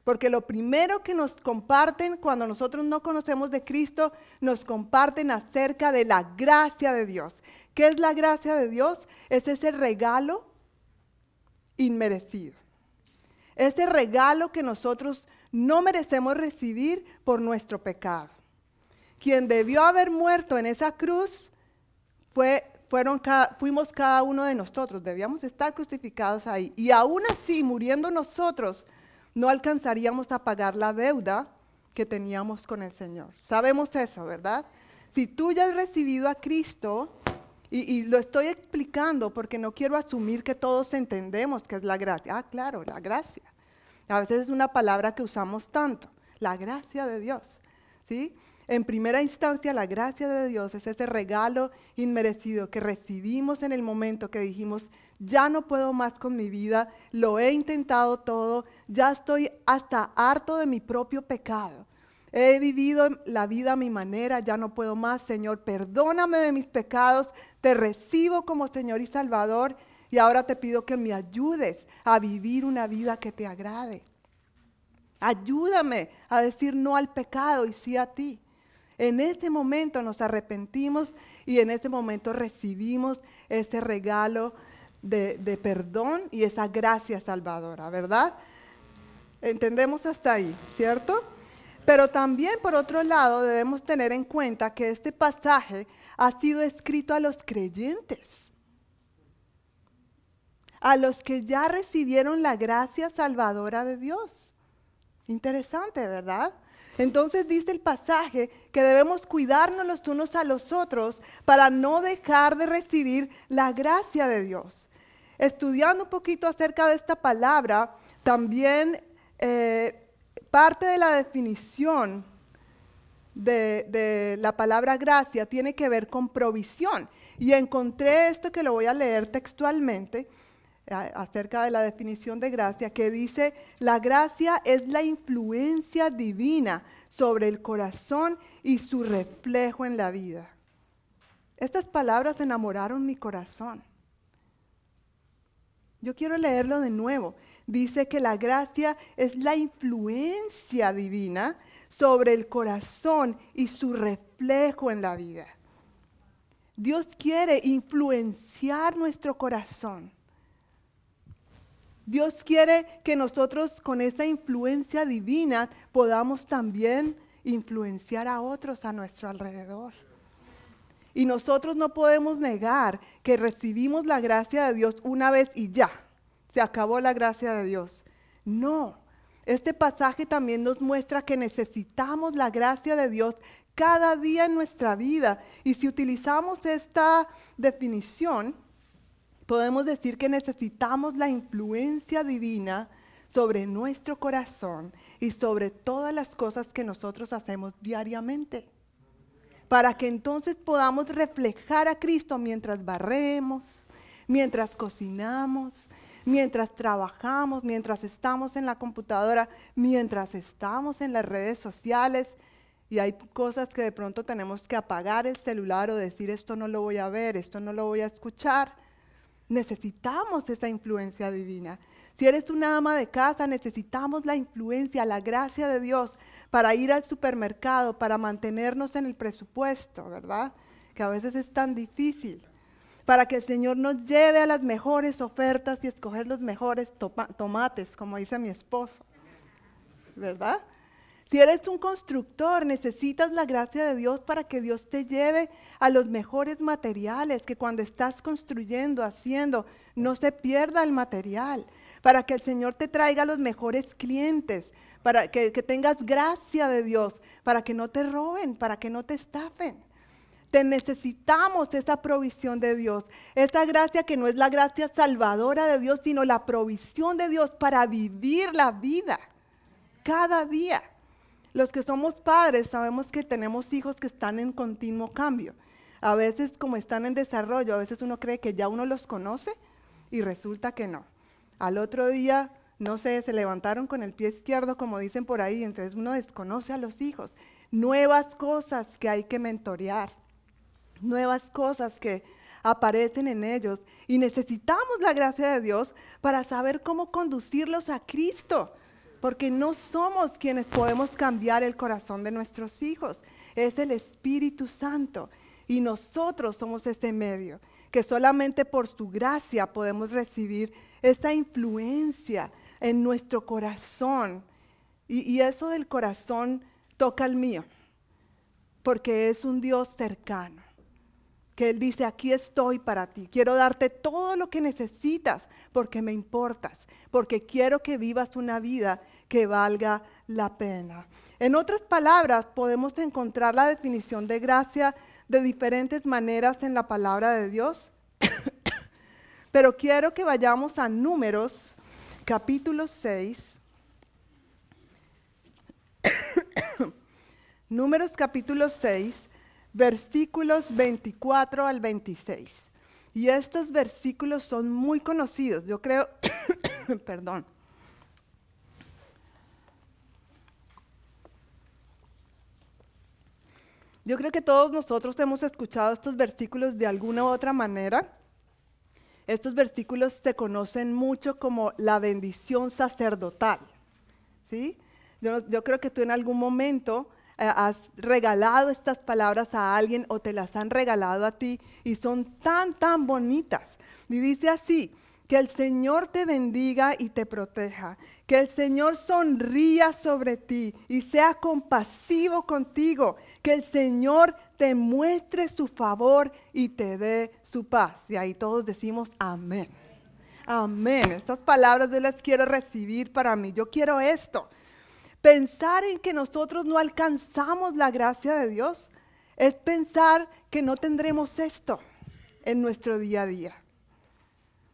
Porque lo primero que nos comparten cuando nosotros no conocemos de Cristo, nos comparten acerca de la gracia de Dios. ¿Qué es la gracia de Dios? Es ese regalo inmerecido. Ese regalo que nosotros no merecemos recibir por nuestro pecado. Quien debió haber muerto en esa cruz fue fueron fuimos cada uno de nosotros, debíamos estar crucificados ahí. Y aún así, muriendo nosotros, no alcanzaríamos a pagar la deuda que teníamos con el Señor. Sabemos eso, ¿verdad? Si tú ya has recibido a Cristo, y, lo estoy explicando porque no quiero asumir que todos entendemos que es la gracia. Ah, claro, la gracia. A veces es una palabra que usamos tanto, la gracia de Dios. ¿Sí? En primera instancia, la gracia de Dios es ese regalo inmerecido que recibimos en el momento que dijimos, ya no puedo más con mi vida, lo he intentado todo, ya estoy hasta harto de mi propio pecado. He vivido la vida a mi manera, ya no puedo más, Señor, perdóname de mis pecados, te recibo como Señor y Salvador y ahora te pido que me ayudes a vivir una vida que te agrade. Ayúdame a decir no al pecado y sí a ti. En ese momento nos arrepentimos y en ese momento recibimos ese regalo de, perdón y esa gracia salvadora, ¿verdad? Entendemos hasta ahí, ¿cierto? Pero también, por otro lado, debemos tener en cuenta que este pasaje ha sido escrito a los creyentes, a los que ya recibieron la gracia salvadora de Dios. Interesante, ¿verdad? Entonces dice el pasaje que debemos cuidarnos los unos a los otros para no dejar de recibir la gracia de Dios. Estudiando un poquito acerca de esta palabra, también eh, parte de la definición de, de, la palabra gracia tiene que ver con provisión. Y encontré esto que lo voy a leer textualmente acerca de la definición de gracia, que dice, la gracia es la influencia divina sobre el corazón y su reflejo en la vida. Estas palabras enamoraron mi corazón. Yo quiero leerlo de nuevo. Dice que la gracia es la influencia divina sobre el corazón y su reflejo en la vida. Dios quiere influenciar nuestro corazón. Dios quiere que nosotros con esa influencia divina podamos también influenciar a otros a nuestro alrededor. Y nosotros no podemos negar que recibimos la gracia de Dios una vez y ya, se acabó la gracia de Dios. No, este pasaje también nos muestra que necesitamos la gracia de Dios cada día en nuestra vida. Y si utilizamos esta definición, podemos decir que necesitamos la influencia divina sobre nuestro corazón y sobre todas las cosas que nosotros hacemos diariamente. Para que entonces podamos reflejar a Cristo mientras barremos, mientras cocinamos, mientras trabajamos, mientras estamos en la computadora, mientras estamos en las redes sociales. Y hay cosas que de pronto tenemos que apagar el celular o decir esto no lo voy a ver, esto no lo voy a escuchar. Necesitamos esa influencia divina. Si eres una ama de casa, necesitamos la influencia, la gracia de Dios para ir al supermercado, para mantenernos en el presupuesto, ¿verdad? Que a veces es tan difícil. Para que el Señor nos lleve a las mejores ofertas y escoger los mejores tomates, como dice mi esposo, ¿verdad? Si eres un constructor, necesitas la gracia de Dios para que Dios te lleve a los mejores materiales, que cuando estás construyendo, haciendo, no se pierda el material, para que el Señor te traiga los mejores clientes, para que, tengas gracia de Dios, para que no te roben, para que no te estafen. Te necesitamos esa provisión de Dios, esa gracia que no es la gracia salvadora de Dios, sino la provisión de Dios para vivir la vida cada día. Los que somos padres sabemos que tenemos hijos que están en continuo cambio. A veces como están en desarrollo, a veces uno cree que ya uno los conoce y resulta que no. Al otro día, no sé, se levantaron con el pie izquierdo, como dicen por ahí, entonces uno desconoce a los hijos. Nuevas cosas que hay que mentorear, nuevas cosas que aparecen en ellos y necesitamos la gracia de Dios para saber cómo conducirlos a Cristo porque no somos quienes podemos cambiar el corazón de nuestros hijos, es el Espíritu Santo. Y nosotros somos ese medio, que solamente por su gracia podemos recibir esa influencia en nuestro corazón. Y, y eso del corazón toca el mío, porque es un Dios cercano que Él dice, aquí estoy para ti, quiero darte todo lo que necesitas porque me importas, porque quiero que vivas una vida que valga la pena. En otras palabras, podemos encontrar la definición de gracia de diferentes maneras en la palabra de Dios, pero quiero que vayamos a números capítulo 6. números capítulo 6 versículos 24 al 26. Y estos versículos son muy conocidos. Yo creo, perdón. Yo creo que todos nosotros hemos escuchado estos versículos de alguna u otra manera. Estos versículos se conocen mucho como la bendición sacerdotal. ¿sí? Yo, yo creo que tú en algún momento has regalado estas palabras a alguien o te las han regalado a ti y son tan, tan bonitas. Y dice así, que el Señor te bendiga y te proteja, que el Señor sonría sobre ti y sea compasivo contigo, que el Señor te muestre su favor y te dé su paz. Y ahí todos decimos amén. Amén. Estas palabras yo las quiero recibir para mí. Yo quiero esto. Pensar en que nosotros no alcanzamos la gracia de Dios es pensar que no tendremos esto en nuestro día a día.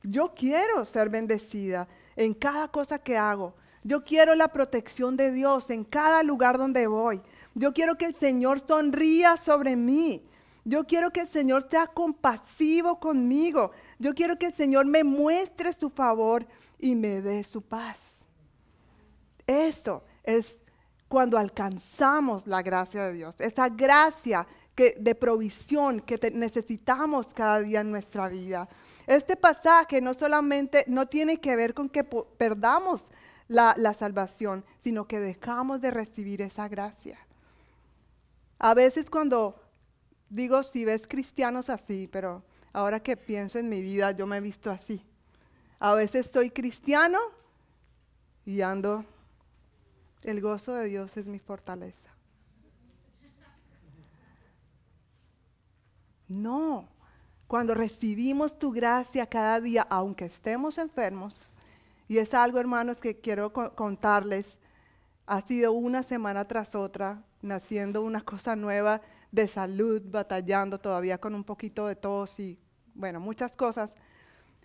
Yo quiero ser bendecida en cada cosa que hago. Yo quiero la protección de Dios en cada lugar donde voy. Yo quiero que el Señor sonría sobre mí. Yo quiero que el Señor sea compasivo conmigo. Yo quiero que el Señor me muestre su favor y me dé su paz. Esto es cuando alcanzamos la gracia de Dios, esa gracia que, de provisión que necesitamos cada día en nuestra vida. Este pasaje no solamente no tiene que ver con que perdamos la, la salvación, sino que dejamos de recibir esa gracia. A veces cuando digo, si ves cristianos así, pero ahora que pienso en mi vida, yo me he visto así. A veces soy cristiano y ando, el gozo de Dios es mi fortaleza. No, cuando recibimos tu gracia cada día, aunque estemos enfermos, y es algo, hermanos, que quiero contarles, ha sido una semana tras otra, naciendo una cosa nueva de salud, batallando todavía con un poquito de tos y, bueno, muchas cosas.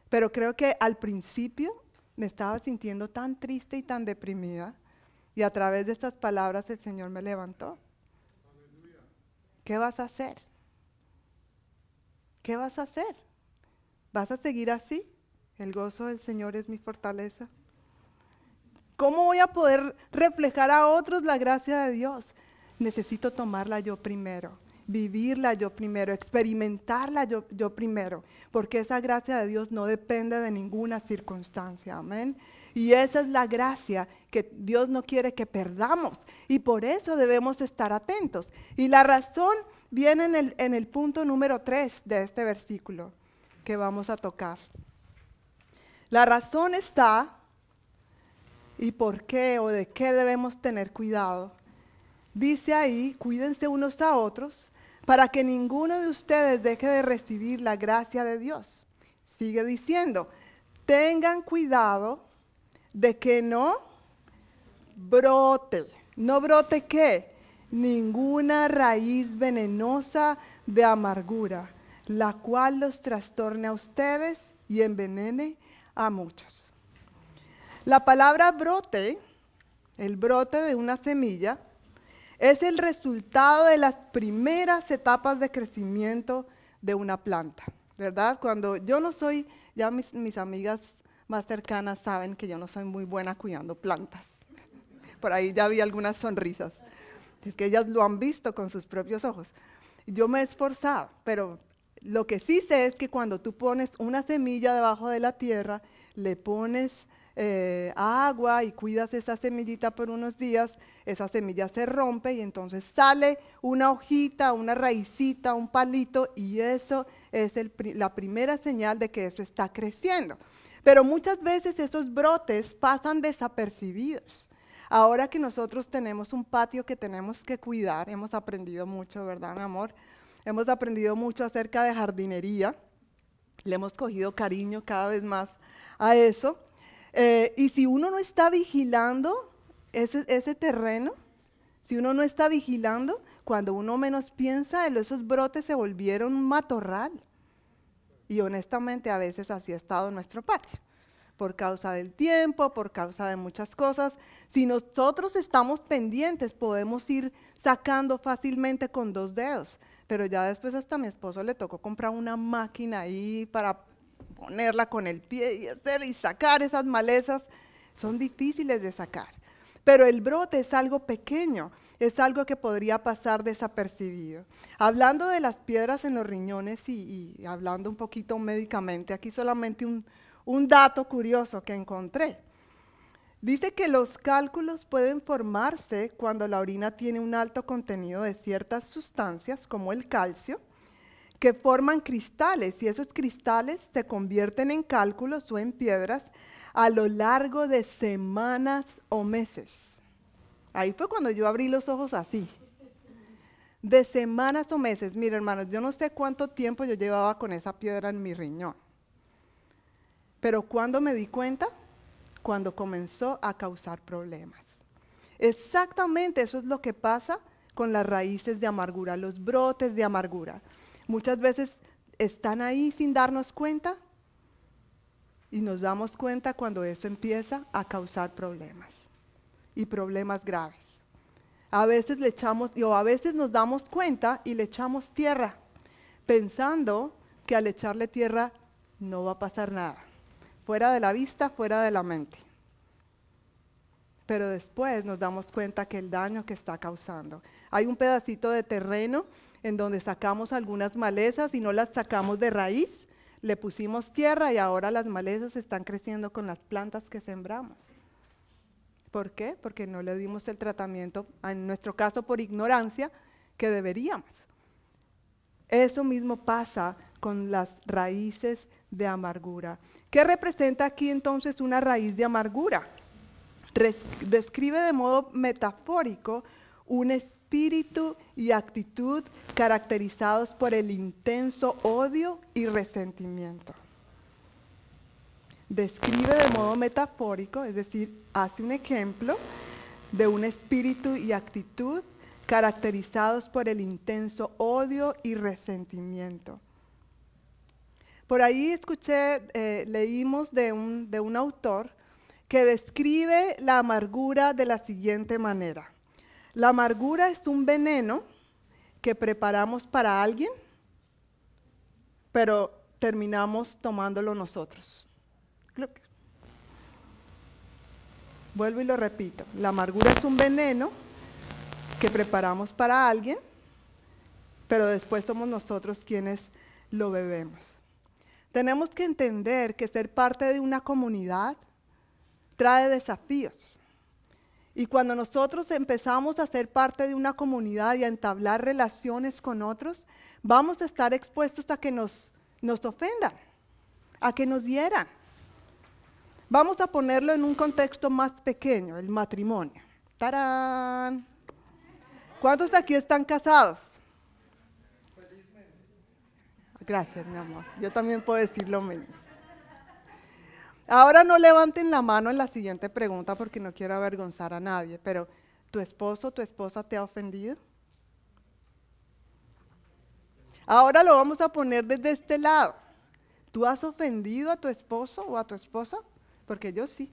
Pero creo que al principio me estaba sintiendo tan triste y tan deprimida. Y a través de estas palabras el Señor me levantó. ¿Qué vas a hacer? ¿Qué vas a hacer? ¿Vas a seguir así? El gozo del Señor es mi fortaleza. ¿Cómo voy a poder reflejar a otros la gracia de Dios? Necesito tomarla yo primero vivirla yo primero, experimentarla yo, yo, primero, porque esa gracia de Dios no depende de ninguna circunstancia, amén. Y esa es la gracia que Dios no quiere que perdamos y por eso debemos estar atentos. Y la razón viene en el, en el punto número 3 de este versículo que vamos a tocar. La razón está y por qué o de qué debemos tener cuidado. Dice ahí, cuídense unos a otros para que ninguno de ustedes deje de recibir la gracia de Dios. Sigue diciendo, tengan cuidado de que no brote. ¿No brote qué? Ninguna raíz venenosa de amargura, la cual los trastorne a ustedes y envenene a muchos. La palabra brote, el brote de una semilla, es el resultado de las primeras etapas de crecimiento de una planta, ¿verdad? Cuando yo no soy, ya mis, amigas más cercanas saben que yo no soy muy buena cuidando plantas. Por ahí ya vi algunas sonrisas. Es que ellas lo han visto con sus propios ojos. Yo me he esforzado, pero lo que sí sé es que cuando tú pones una semilla debajo de la tierra, le pones eh, agua y cuidas esa semillita por unos días, esa semilla se rompe y entonces sale una hojita, una raicita, un palito y eso es la primera señal de que eso está creciendo. Pero muchas veces esos brotes pasan desapercibidos. Ahora que nosotros tenemos un patio que tenemos que cuidar, hemos aprendido mucho, ¿verdad, mi amor? Hemos aprendido mucho acerca de jardinería. Le hemos cogido cariño cada vez más a eso. Eh, y si uno no está vigilando ese, ese, terreno, si uno no está vigilando, cuando uno menos piensa, esos brotes se volvieron un matorral. Y honestamente a veces así ha estado nuestro patio, por causa del tiempo, por causa de muchas cosas. Si nosotros estamos pendientes, podemos ir sacando fácilmente con dos dedos. Pero ya después hasta mi esposo le tocó comprar una máquina ahí para ponerla con el pie y hacer y sacar esas malezas, son difíciles de sacar. Pero el brote es algo pequeño, es algo que podría pasar desapercibido. Hablando de las piedras en los riñones y, hablando un poquito médicamente, aquí solamente un, un dato curioso que encontré. Dice que los cálculos pueden formarse cuando la orina tiene un alto contenido de ciertas sustancias, como el calcio, que forman cristales y esos cristales se convierten en cálculos o en piedras a lo largo de semanas o meses. Ahí fue cuando yo abrí los ojos así. De semanas o meses. Mire, hermanos, yo no sé cuánto tiempo yo llevaba con esa piedra en mi riñón. Pero cuando me di cuenta, cuando comenzó a causar problemas. Exactamente eso es lo que pasa con las raíces de amargura, los brotes de amargura. Muchas veces están ahí sin darnos cuenta y nos damos cuenta cuando eso empieza a causar problemas y problemas graves. A veces le echamos, o a veces nos damos cuenta y le echamos tierra, pensando que al echarle tierra no va a pasar nada. Fuera de la vista, fuera de la mente. Pero después nos damos cuenta que el daño que está causando. Hay un pedacito de terreno en donde sacamos algunas malezas y no las sacamos de raíz, le pusimos tierra y ahora las malezas están creciendo con las plantas que sembramos. ¿Por qué? Porque no le dimos el tratamiento, en nuestro caso por ignorancia, que deberíamos. Eso mismo pasa con las raíces de amargura. ¿Qué representa aquí entonces una raíz de amargura? describe de modo metafórico un espíritu y actitud caracterizados por el intenso odio y resentimiento. Describe de modo metafórico, es decir, hace un ejemplo de un espíritu y actitud caracterizados por el intenso odio y resentimiento. Por ahí escuché, eh, leímos de un, de un autor que describe la amargura de la siguiente manera. La amargura es un veneno que preparamos para alguien, pero terminamos tomándolo nosotros. Vuelvo y lo repito. La amargura es un veneno que preparamos para alguien, pero después somos nosotros quienes lo bebemos. Tenemos que entender que ser parte de una comunidad trae desafíos. Y cuando nosotros empezamos a ser parte de una comunidad y a entablar relaciones con otros, vamos a estar expuestos a que nos, ofendan, a que nos hieran. Vamos a ponerlo en un contexto más pequeño, el matrimonio. ¡Tarán! ¿Cuántos aquí están casados? Gracias, mi amor. Yo también puedo decir lo mismo. Ahora no levanten la mano en la siguiente pregunta porque no quiero avergonzar a nadie, pero ¿tu esposo tu esposa te ha ofendido? Ahora lo vamos a poner desde este lado. ¿Tú has ofendido a tu esposo o a tu esposa? Porque yo sí.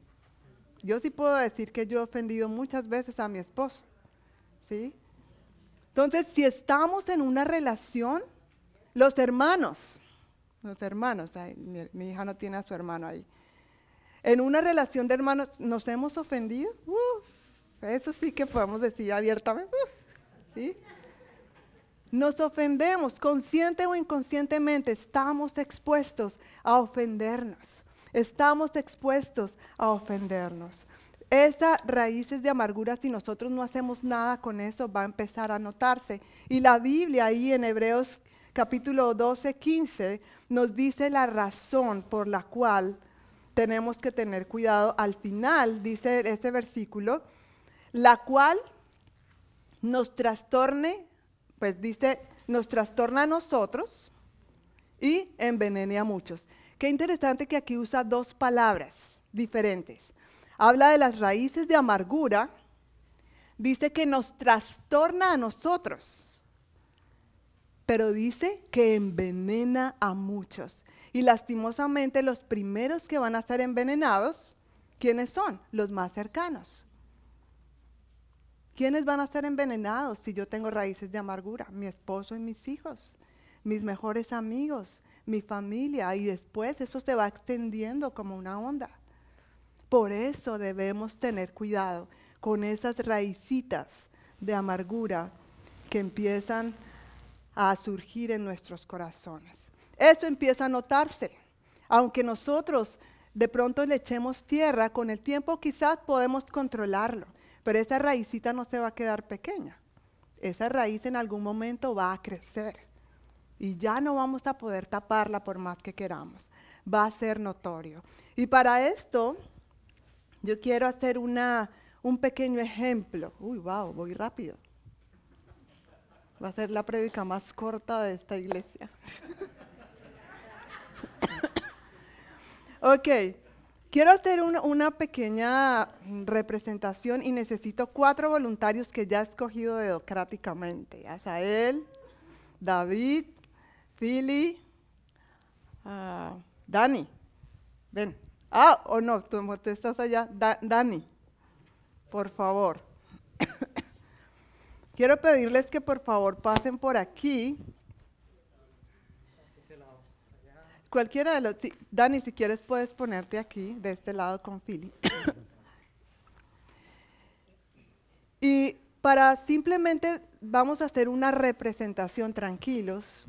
Yo sí puedo decir que yo he ofendido muchas veces a mi esposo. ¿Sí? Entonces, si estamos en una relación, los hermanos, los hermanos, mi, hija no tiene a su hermano ahí. En una relación de hermanos, ¿nos hemos ofendido? eso sí que podemos decir abiertamente. ¿sí? Nos ofendemos, consciente o inconscientemente, estamos expuestos a ofendernos. Estamos expuestos a ofendernos. Esas raíces de amargura, si nosotros no hacemos nada con eso, va a empezar a notarse. Y la Biblia ahí en Hebreos capítulo 12, 15 nos dice la razón por la cual tenemos que tener cuidado. Al final dice ese versículo, la cual nos trastorne, pues dice, nos trastorna a nosotros y envenene a muchos. Qué interesante que aquí usa dos palabras diferentes. Habla de las raíces de amargura, dice que nos trastorna a nosotros, pero dice que envenena a muchos. Y lastimosamente los primeros que van a ser envenenados, ¿quiénes son? Los más cercanos. ¿Quiénes van a ser envenenados si yo tengo raíces de amargura? Mi esposo y mis hijos, mis mejores amigos, mi familia y después eso se va extendiendo como una onda. Por eso debemos tener cuidado con esas raicitas de amargura que empiezan a surgir en nuestros corazones. Esto empieza a notarse. Aunque nosotros de pronto le echemos tierra, con el tiempo quizás podemos controlarlo, pero esa raicita no se va a quedar pequeña. Esa raíz en algún momento va a crecer y ya no vamos a poder taparla por más que queramos. Va a ser notorio. Y para esto, yo quiero hacer una, un pequeño ejemplo. Uy, wow, voy rápido. Va a ser la prédica más corta de esta iglesia. ok, quiero hacer una, pequeña representación y necesito cuatro voluntarios que ya he escogido democráticamente. Asael, David, Philly, ah, Dani, ven. Ah, o no, tú, estás allá. Dani, por favor. Quiero pedirles que por favor pasen por aquí. Cualquiera de los... Dani, si quieres puedes ponerte aquí, de este lado con Philly. y para simplemente vamos a hacer una representación tranquilos,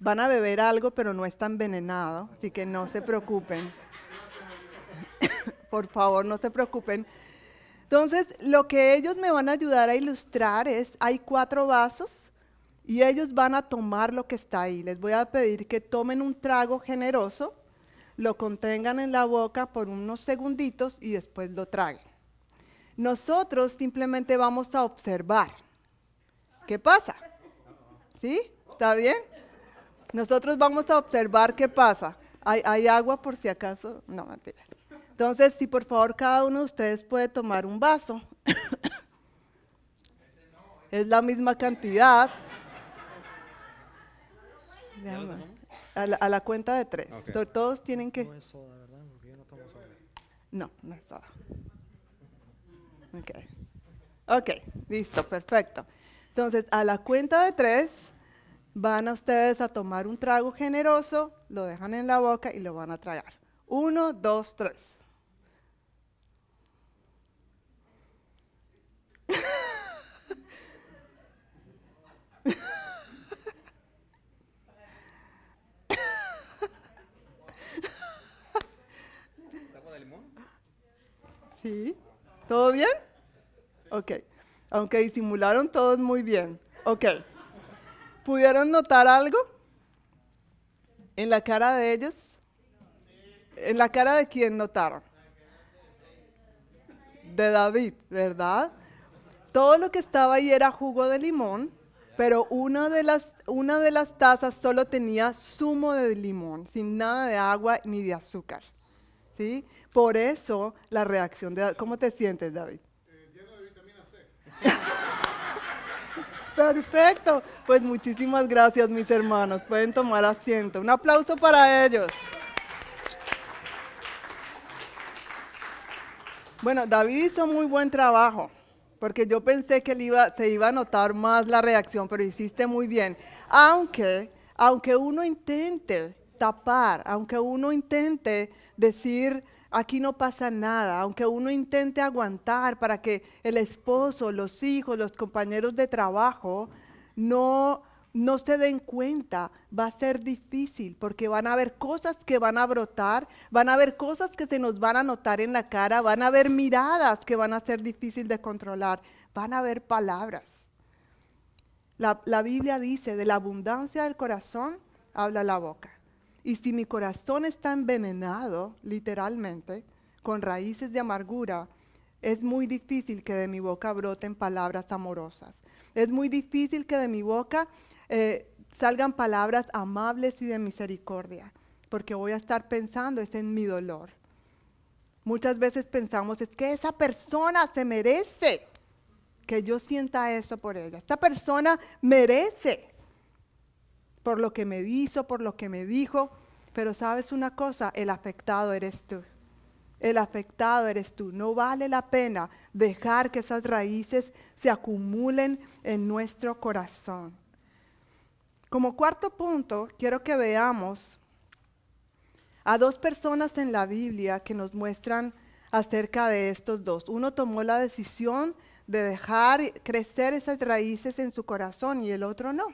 van a beber algo, pero no está envenenado, así que no se preocupen. Por favor, no se preocupen. Entonces, lo que ellos me van a ayudar a ilustrar es, hay cuatro vasos y ellos van a tomar lo que está ahí. Les voy a pedir que tomen un trago generoso, lo contengan en la boca por unos segunditos y después lo traguen. Nosotros simplemente vamos a observar. ¿Qué pasa? ¿Sí? ¿Está bien? Nosotros vamos a observar qué pasa. ¿Hay, agua por si acaso? No, mentira. Entonces, si por favor cada uno de ustedes puede tomar un vaso. es la misma cantidad. A la, a la cuenta de tres. To- Todos tienen que... No, no es soda. Ok. Ok, listo, perfecto. Entonces, a la cuenta de tres, van a ustedes a tomar un trago generoso, lo dejan en la boca y lo van a tragar. Uno, dos, tres. ¿Sí? ¿Todo bien? Ok. Aunque disimularon todos muy bien. Ok. ¿Pudieron notar algo? ¿En la cara de ellos? ¿En la cara de quién notaron? De David, ¿verdad? Todo lo que estaba ahí era jugo de limón, pero una de las, una de las tazas solo tenía zumo de limón, sin nada de agua ni de azúcar. ¿Sí? Por eso la reacción de ¿Cómo te sientes, David? Perfecto. Pues muchísimas gracias, mis hermanos. Pueden tomar asiento. Un aplauso para ellos. Bueno, David hizo muy buen trabajo, porque yo pensé que se iba a notar más la reacción, pero hiciste muy bien. Aunque, aunque uno intente tapar, aunque uno intente decir, aquí no pasa nada, aunque uno intente aguantar para que el esposo, los hijos, los compañeros de trabajo no, no se den cuenta, va a ser difícil porque van a haber cosas que van a brotar, van a haber cosas que se nos van a notar en la cara, van a haber miradas que van a ser difícil de controlar, van a haber palabras. La, la Biblia dice, de la abundancia del corazón habla la boca. Y si mi corazón está envenenado, literalmente, con raíces de amargura, es muy difícil que de mi boca broten palabras amorosas. Es muy difícil que de mi boca eh, salgan palabras amables y de misericordia, porque voy a estar pensando es en mi dolor. Muchas veces pensamos, es que esa persona se merece que yo sienta eso por ella. Esta persona merece por lo que me hizo, por lo que me dijo, pero sabes una cosa, el afectado eres tú. El afectado eres tú. No vale la pena dejar que esas raíces se acumulen en nuestro corazón. Como cuarto punto, quiero que veamos a dos personas en la Biblia que nos muestran acerca de estos dos. Uno tomó la decisión de dejar crecer esas raíces en su corazón y el otro no.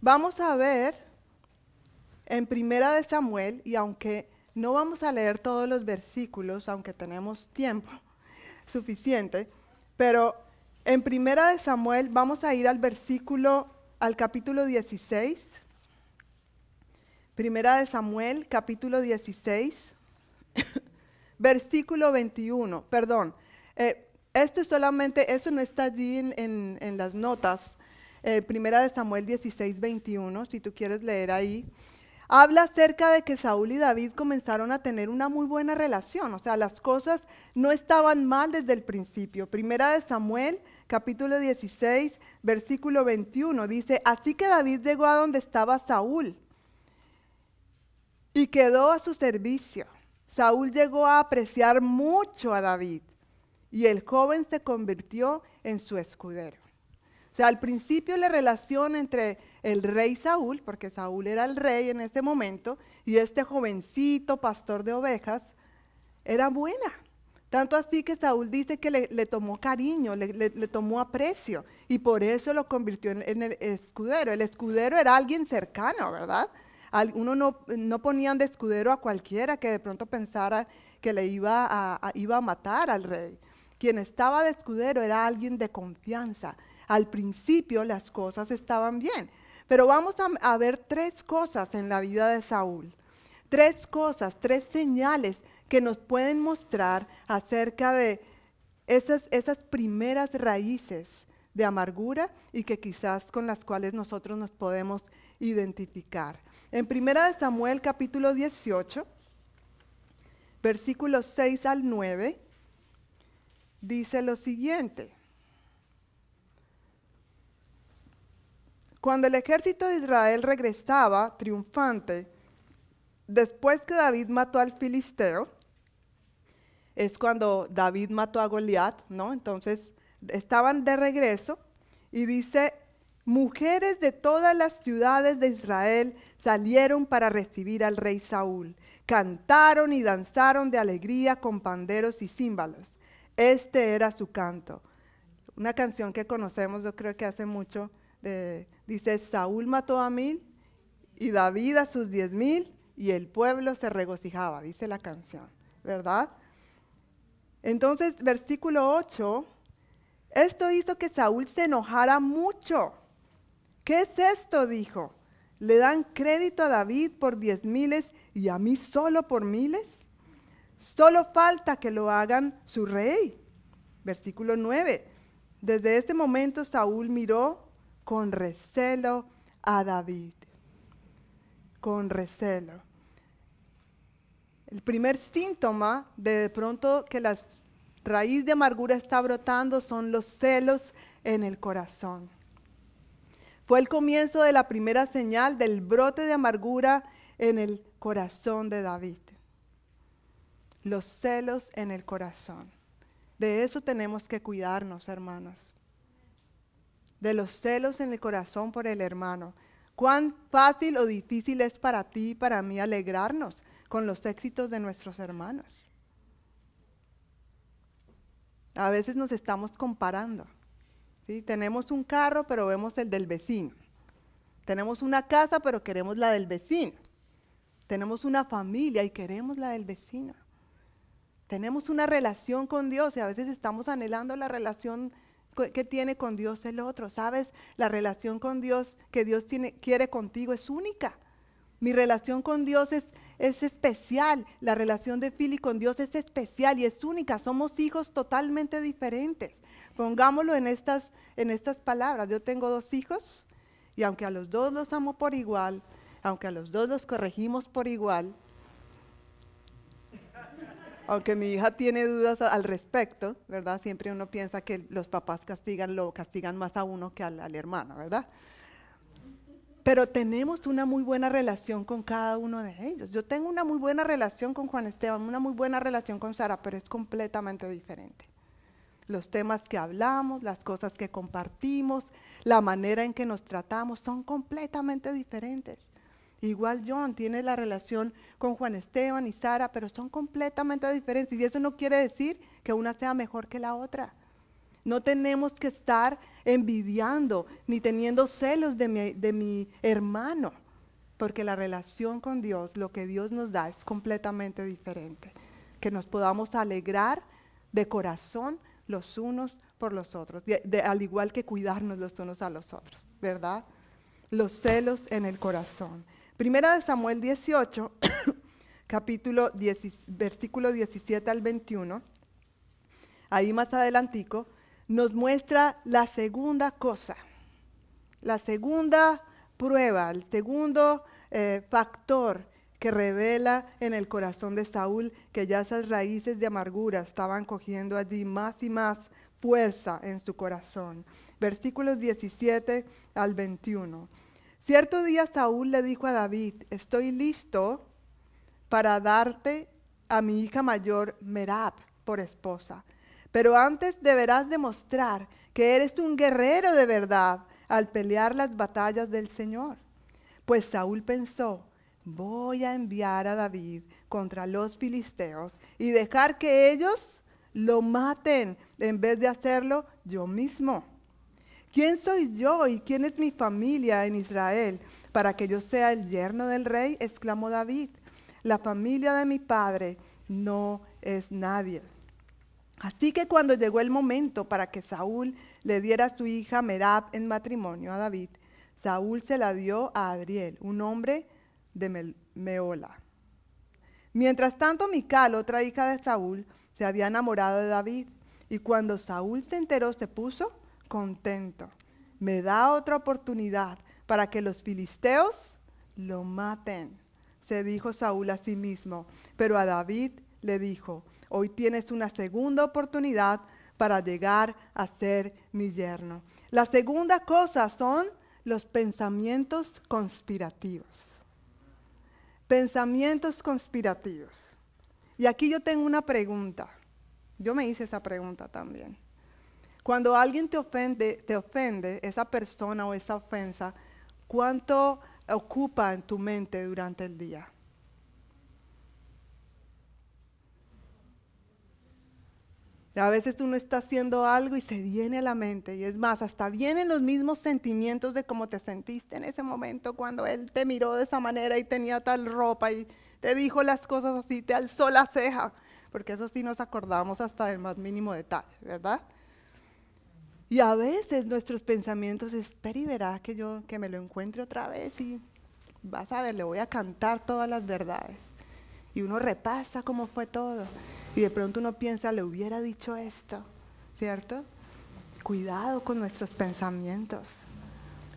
Vamos a ver en Primera de Samuel, y aunque no vamos a leer todos los versículos, aunque tenemos tiempo suficiente, pero en Primera de Samuel vamos a ir al versículo, al capítulo 16. Primera de Samuel, capítulo 16, versículo 21, perdón. eh, esto es solamente, eso no está allí en las notas. Eh, primera de Samuel 16, 21, si tú quieres leer ahí. Habla acerca de que Saúl y David comenzaron a tener una muy buena relación, o sea, las cosas no estaban mal desde el principio. Primera de Samuel, capítulo 16, versículo 21, dice, así que David llegó a donde estaba Saúl y quedó a su servicio. Saúl llegó a apreciar mucho a David y el joven se convirtió en su escudero. O sea, al principio la relación entre el rey Saúl, porque Saúl era el rey en ese momento, y este jovencito pastor de ovejas, era buena. Tanto así que Saúl dice que le, tomó cariño, le, tomó aprecio, y por eso lo convirtió en, el escudero. El escudero era alguien cercano, ¿verdad? Al- uno no, ponían de escudero a cualquiera que de pronto pensara que le iba a, matar al rey. Quien estaba de escudero era alguien de confianza, al principio las cosas estaban bien. Pero vamos a ver tres cosas en la vida de Saúl. Tres cosas, tres señales que nos pueden mostrar acerca de esas, esas primeras raíces de amargura y que quizás con las cuales nosotros nos podemos identificar. En primera de Samuel capítulo 18, versículos 6 al 9, dice lo siguiente. Cuando el ejército de Israel regresaba triunfante, después que David mató al filisteo, es cuando David mató a Goliat, ¿no? Entonces estaban de regreso y dice, mujeres de todas las ciudades de Israel salieron para recibir al rey Saúl. Cantaron y danzaron de alegría con panderos y címbalos. Este era su canto. Una canción que conocemos, yo creo que hace mucho, dice, Saúl mató a mil y David a sus diez mil y el pueblo se regocijaba, dice la canción, ¿verdad? Entonces, versículo 8, esto hizo que Saúl se enojara mucho. ¿Qué es esto? dijo. ¿Le dan crédito a David por diez miles y a mí solo por miles? Solo falta que lo hagan su rey. Versículo 9. Desde este momento Saúl miró con recelo a David. Con recelo. El primer síntoma de, de pronto que la raíz de amargura está brotando son los celos en el corazón. Fue el comienzo de la primera señal del brote de amargura en el corazón de David. Los celos en el corazón. De eso tenemos que cuidarnos, hermanos. De los celos en el corazón por el hermano. Cuán fácil o difícil es para ti y para mí alegrarnos con los éxitos de nuestros hermanos. A veces nos estamos comparando. Tenemos un carro, pero vemos el del vecino. Tenemos una casa, pero queremos la del vecino. Tenemos una familia y queremos la del vecino. Tenemos una relación con Dios y a veces estamos anhelando la relación que tiene con Dios el otro. ¿Sabes? La relación con Dios que Dios tiene, quiere contigo es única. Mi relación con Dios es, es especial. La relación de Philly con Dios es especial y es única. Somos hijos totalmente diferentes. Pongámoslo en estas, en estas palabras. Yo tengo dos hijos y aunque a los dos los amo por igual, aunque a los dos los corregimos por igual, aunque mi hija tiene dudas al respecto, ¿verdad? Siempre uno piensa que los papás castigan, lo castigan más a uno que al, al hermano, ¿verdad? Pero tenemos una muy buena relación con cada uno de ellos. Yo tengo una muy buena relación con Juan Esteban, una muy buena relación con Sara, pero es completamente diferente los temas que hablamos, las cosas que compartimos, la manera en que nos tratamos son completamente diferentes. Igual John tiene la relación con Juan Esteban y Sara, pero son completamente diferentes. Y eso no quiere decir que una sea mejor que la otra. No tenemos que estar envidiando ni teniendo celos de mi, de mi hermano, porque la relación con Dios, lo que Dios nos da es completamente diferente. Que nos podamos alegrar de corazón los unos por los otros, al igual que cuidarnos los unos a los otros, ¿verdad? Los celos en el corazón. Primera de Samuel 18, capítulo 10, versículo 17 al 21, ahí más adelantico, nos muestra la segunda cosa, la segunda prueba, el segundo eh, factor que revela en el corazón de Saúl que ya esas raíces de amargura estaban cogiendo allí más y más fuerza en su corazón. Versículos 17 al 21. Cierto día Saúl le dijo a David, estoy listo para darte a mi hija mayor Merab por esposa, pero antes deberás demostrar que eres un guerrero de verdad al pelear las batallas del Señor. Pues Saúl pensó, voy a enviar a David contra los filisteos y dejar que ellos lo maten en vez de hacerlo yo mismo. ¿Quién soy yo y quién es mi familia en Israel para que yo sea el yerno del rey? exclamó David. La familia de mi padre no es nadie. Así que cuando llegó el momento para que Saúl le diera a su hija Merab en matrimonio a David, Saúl se la dio a Adriel, un hombre de Meola. Mientras tanto, Mical, otra hija de Saúl, se había enamorado de David. Y cuando Saúl se enteró, se puso contento. Me da otra oportunidad para que los filisteos lo maten, se dijo Saúl a sí mismo. Pero a David le dijo, hoy tienes una segunda oportunidad para llegar a ser mi yerno. La segunda cosa son los pensamientos conspirativos pensamientos conspirativos. Y aquí yo tengo una pregunta. Yo me hice esa pregunta también. Cuando alguien te ofende, te ofende, esa persona o esa ofensa, ¿cuánto ocupa en tu mente durante el día? A veces uno está haciendo algo y se viene a la mente. Y es más, hasta vienen los mismos sentimientos de cómo te sentiste en ese momento cuando él te miró de esa manera y tenía tal ropa y te dijo las cosas así, te alzó la ceja. Porque eso sí nos acordamos hasta el más mínimo detalle, ¿verdad? Y a veces nuestros pensamientos, espera y verá que yo que me lo encuentre otra vez y vas a ver, le voy a cantar todas las verdades. Y uno repasa cómo fue todo. Y de pronto uno piensa, le hubiera dicho esto, ¿cierto? Cuidado con nuestros pensamientos.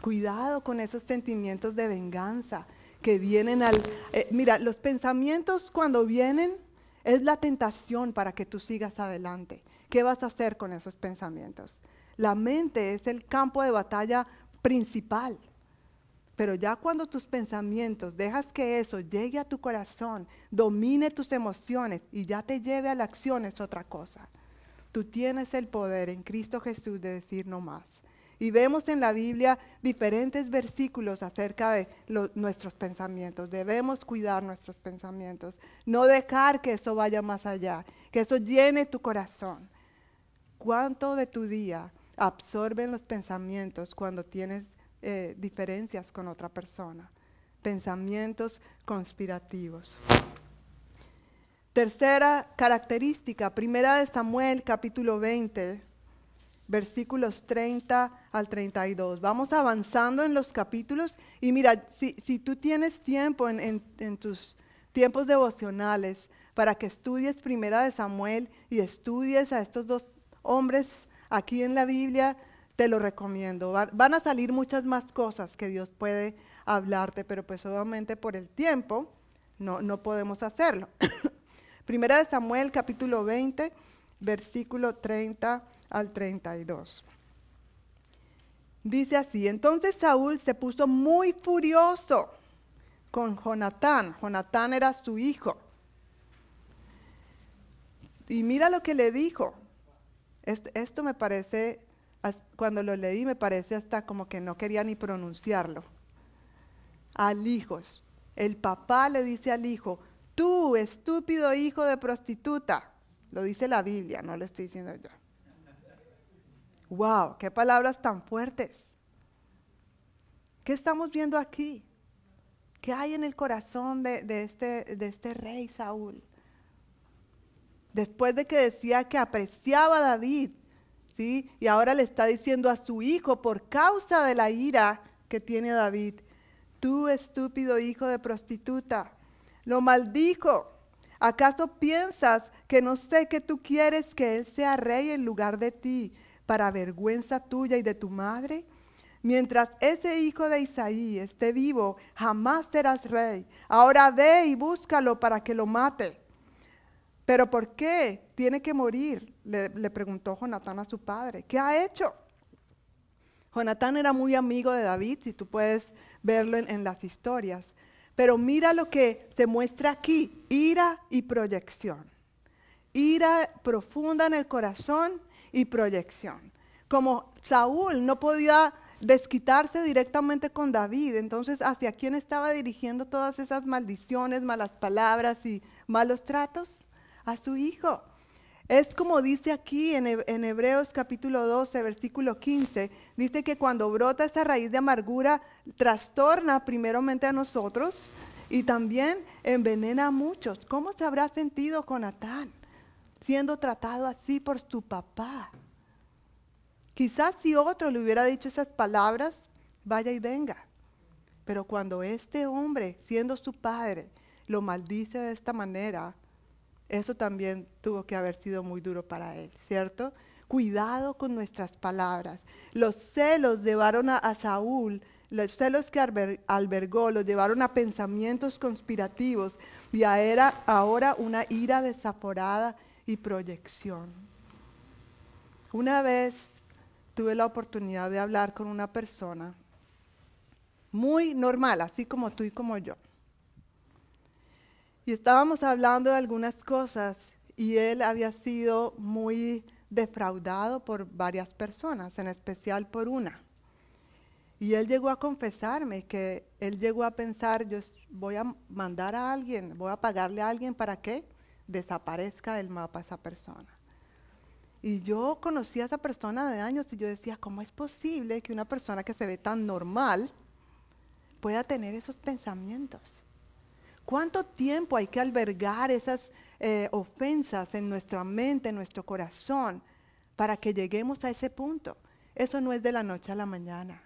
Cuidado con esos sentimientos de venganza que vienen al... Eh, mira, los pensamientos cuando vienen es la tentación para que tú sigas adelante. ¿Qué vas a hacer con esos pensamientos? La mente es el campo de batalla principal. Pero ya cuando tus pensamientos dejas que eso llegue a tu corazón, domine tus emociones y ya te lleve a la acción es otra cosa. Tú tienes el poder en Cristo Jesús de decir no más. Y vemos en la Biblia diferentes versículos acerca de nuestros pensamientos. Debemos cuidar nuestros pensamientos. No dejar que eso vaya más allá, que eso llene tu corazón. ¿Cuánto de tu día absorben los pensamientos cuando tienes eh, diferencias con otra persona, pensamientos conspirativos. Tercera característica, primera de Samuel capítulo 20, versículos 30 al 32. Vamos avanzando en los capítulos y mira, si, tú tienes tiempo en, en tus tiempos devocionales para que estudies primera de Samuel y estudies a estos dos hombres aquí en la Biblia, te lo recomiendo. Van a salir muchas más cosas que Dios puede hablarte, pero pues obviamente por el tiempo no, no podemos hacerlo. Primera de Samuel capítulo 20, versículo 30 al 32. Dice así, entonces Saúl se puso muy furioso con Jonatán. Jonatán era su hijo. Y mira lo que le dijo. esto me parece cuando lo leí me parece hasta como que no quería ni pronunciarlo. Al hijo, el papá le dice al hijo, tú estúpido hijo de prostituta. Lo dice la Biblia, no lo estoy diciendo yo. Wow, qué palabras tan fuertes. ¿Qué estamos viendo aquí? ¿Qué hay en el corazón de, este, de este rey Saúl? Después de que decía que apreciaba a David, y ahora le está diciendo a su hijo por causa de la ira que tiene David, tú estúpido hijo de prostituta, lo maldijo. ¿Acaso piensas que no sé que tú quieres que él sea rey en lugar de ti, para vergüenza tuya y de tu madre? Mientras ese hijo de Isaí esté vivo, jamás serás rey. Ahora ve y búscalo para que lo mate. ¿Pero por qué tiene que morir? Le, preguntó Jonatán a su padre. ¿Qué ha hecho? Jonatán era muy amigo de David, si tú puedes verlo en, las historias. Pero mira lo que se muestra aquí, ira y proyección. Ira profunda en el corazón y proyección. Como Saúl no podía desquitarse directamente con David, entonces hacia quién estaba dirigiendo todas esas maldiciones, malas palabras y malos tratos? A su hijo. Es como dice aquí en, Hebreos capítulo 12, versículo 15, dice que cuando brota esa raíz de amargura, trastorna primeramente a nosotros y también envenena a muchos. ¿Cómo se habrá sentido Jonatán? siendo tratado así por su papá. Quizás si otro le hubiera dicho esas palabras, vaya y venga. Pero cuando este hombre, siendo su padre, lo maldice de esta manera, eso también tuvo que haber sido muy duro para él, ¿cierto? Cuidado con nuestras palabras. Los celos llevaron a, Saúl, los celos que albergó, lo llevaron a pensamientos conspirativos y era ahora una ira desaforada y proyección. Una vez tuve la oportunidad de hablar con una persona muy normal, así como tú y como yo. Y estábamos hablando de algunas cosas y él había sido muy defraudado por varias personas, en especial por una. Y él llegó a confesarme que él llegó a pensar, yo voy a mandar a alguien, voy a pagarle a alguien para que desaparezca del mapa esa persona. Y yo conocí a esa persona de años y yo decía, ¿cómo es posible que una persona que se ve tan normal pueda tener esos pensamientos? ¿Cuánto tiempo hay que albergar esas eh, ofensas en nuestra mente, en nuestro corazón, para que lleguemos a ese punto? Eso no es de la noche a la mañana.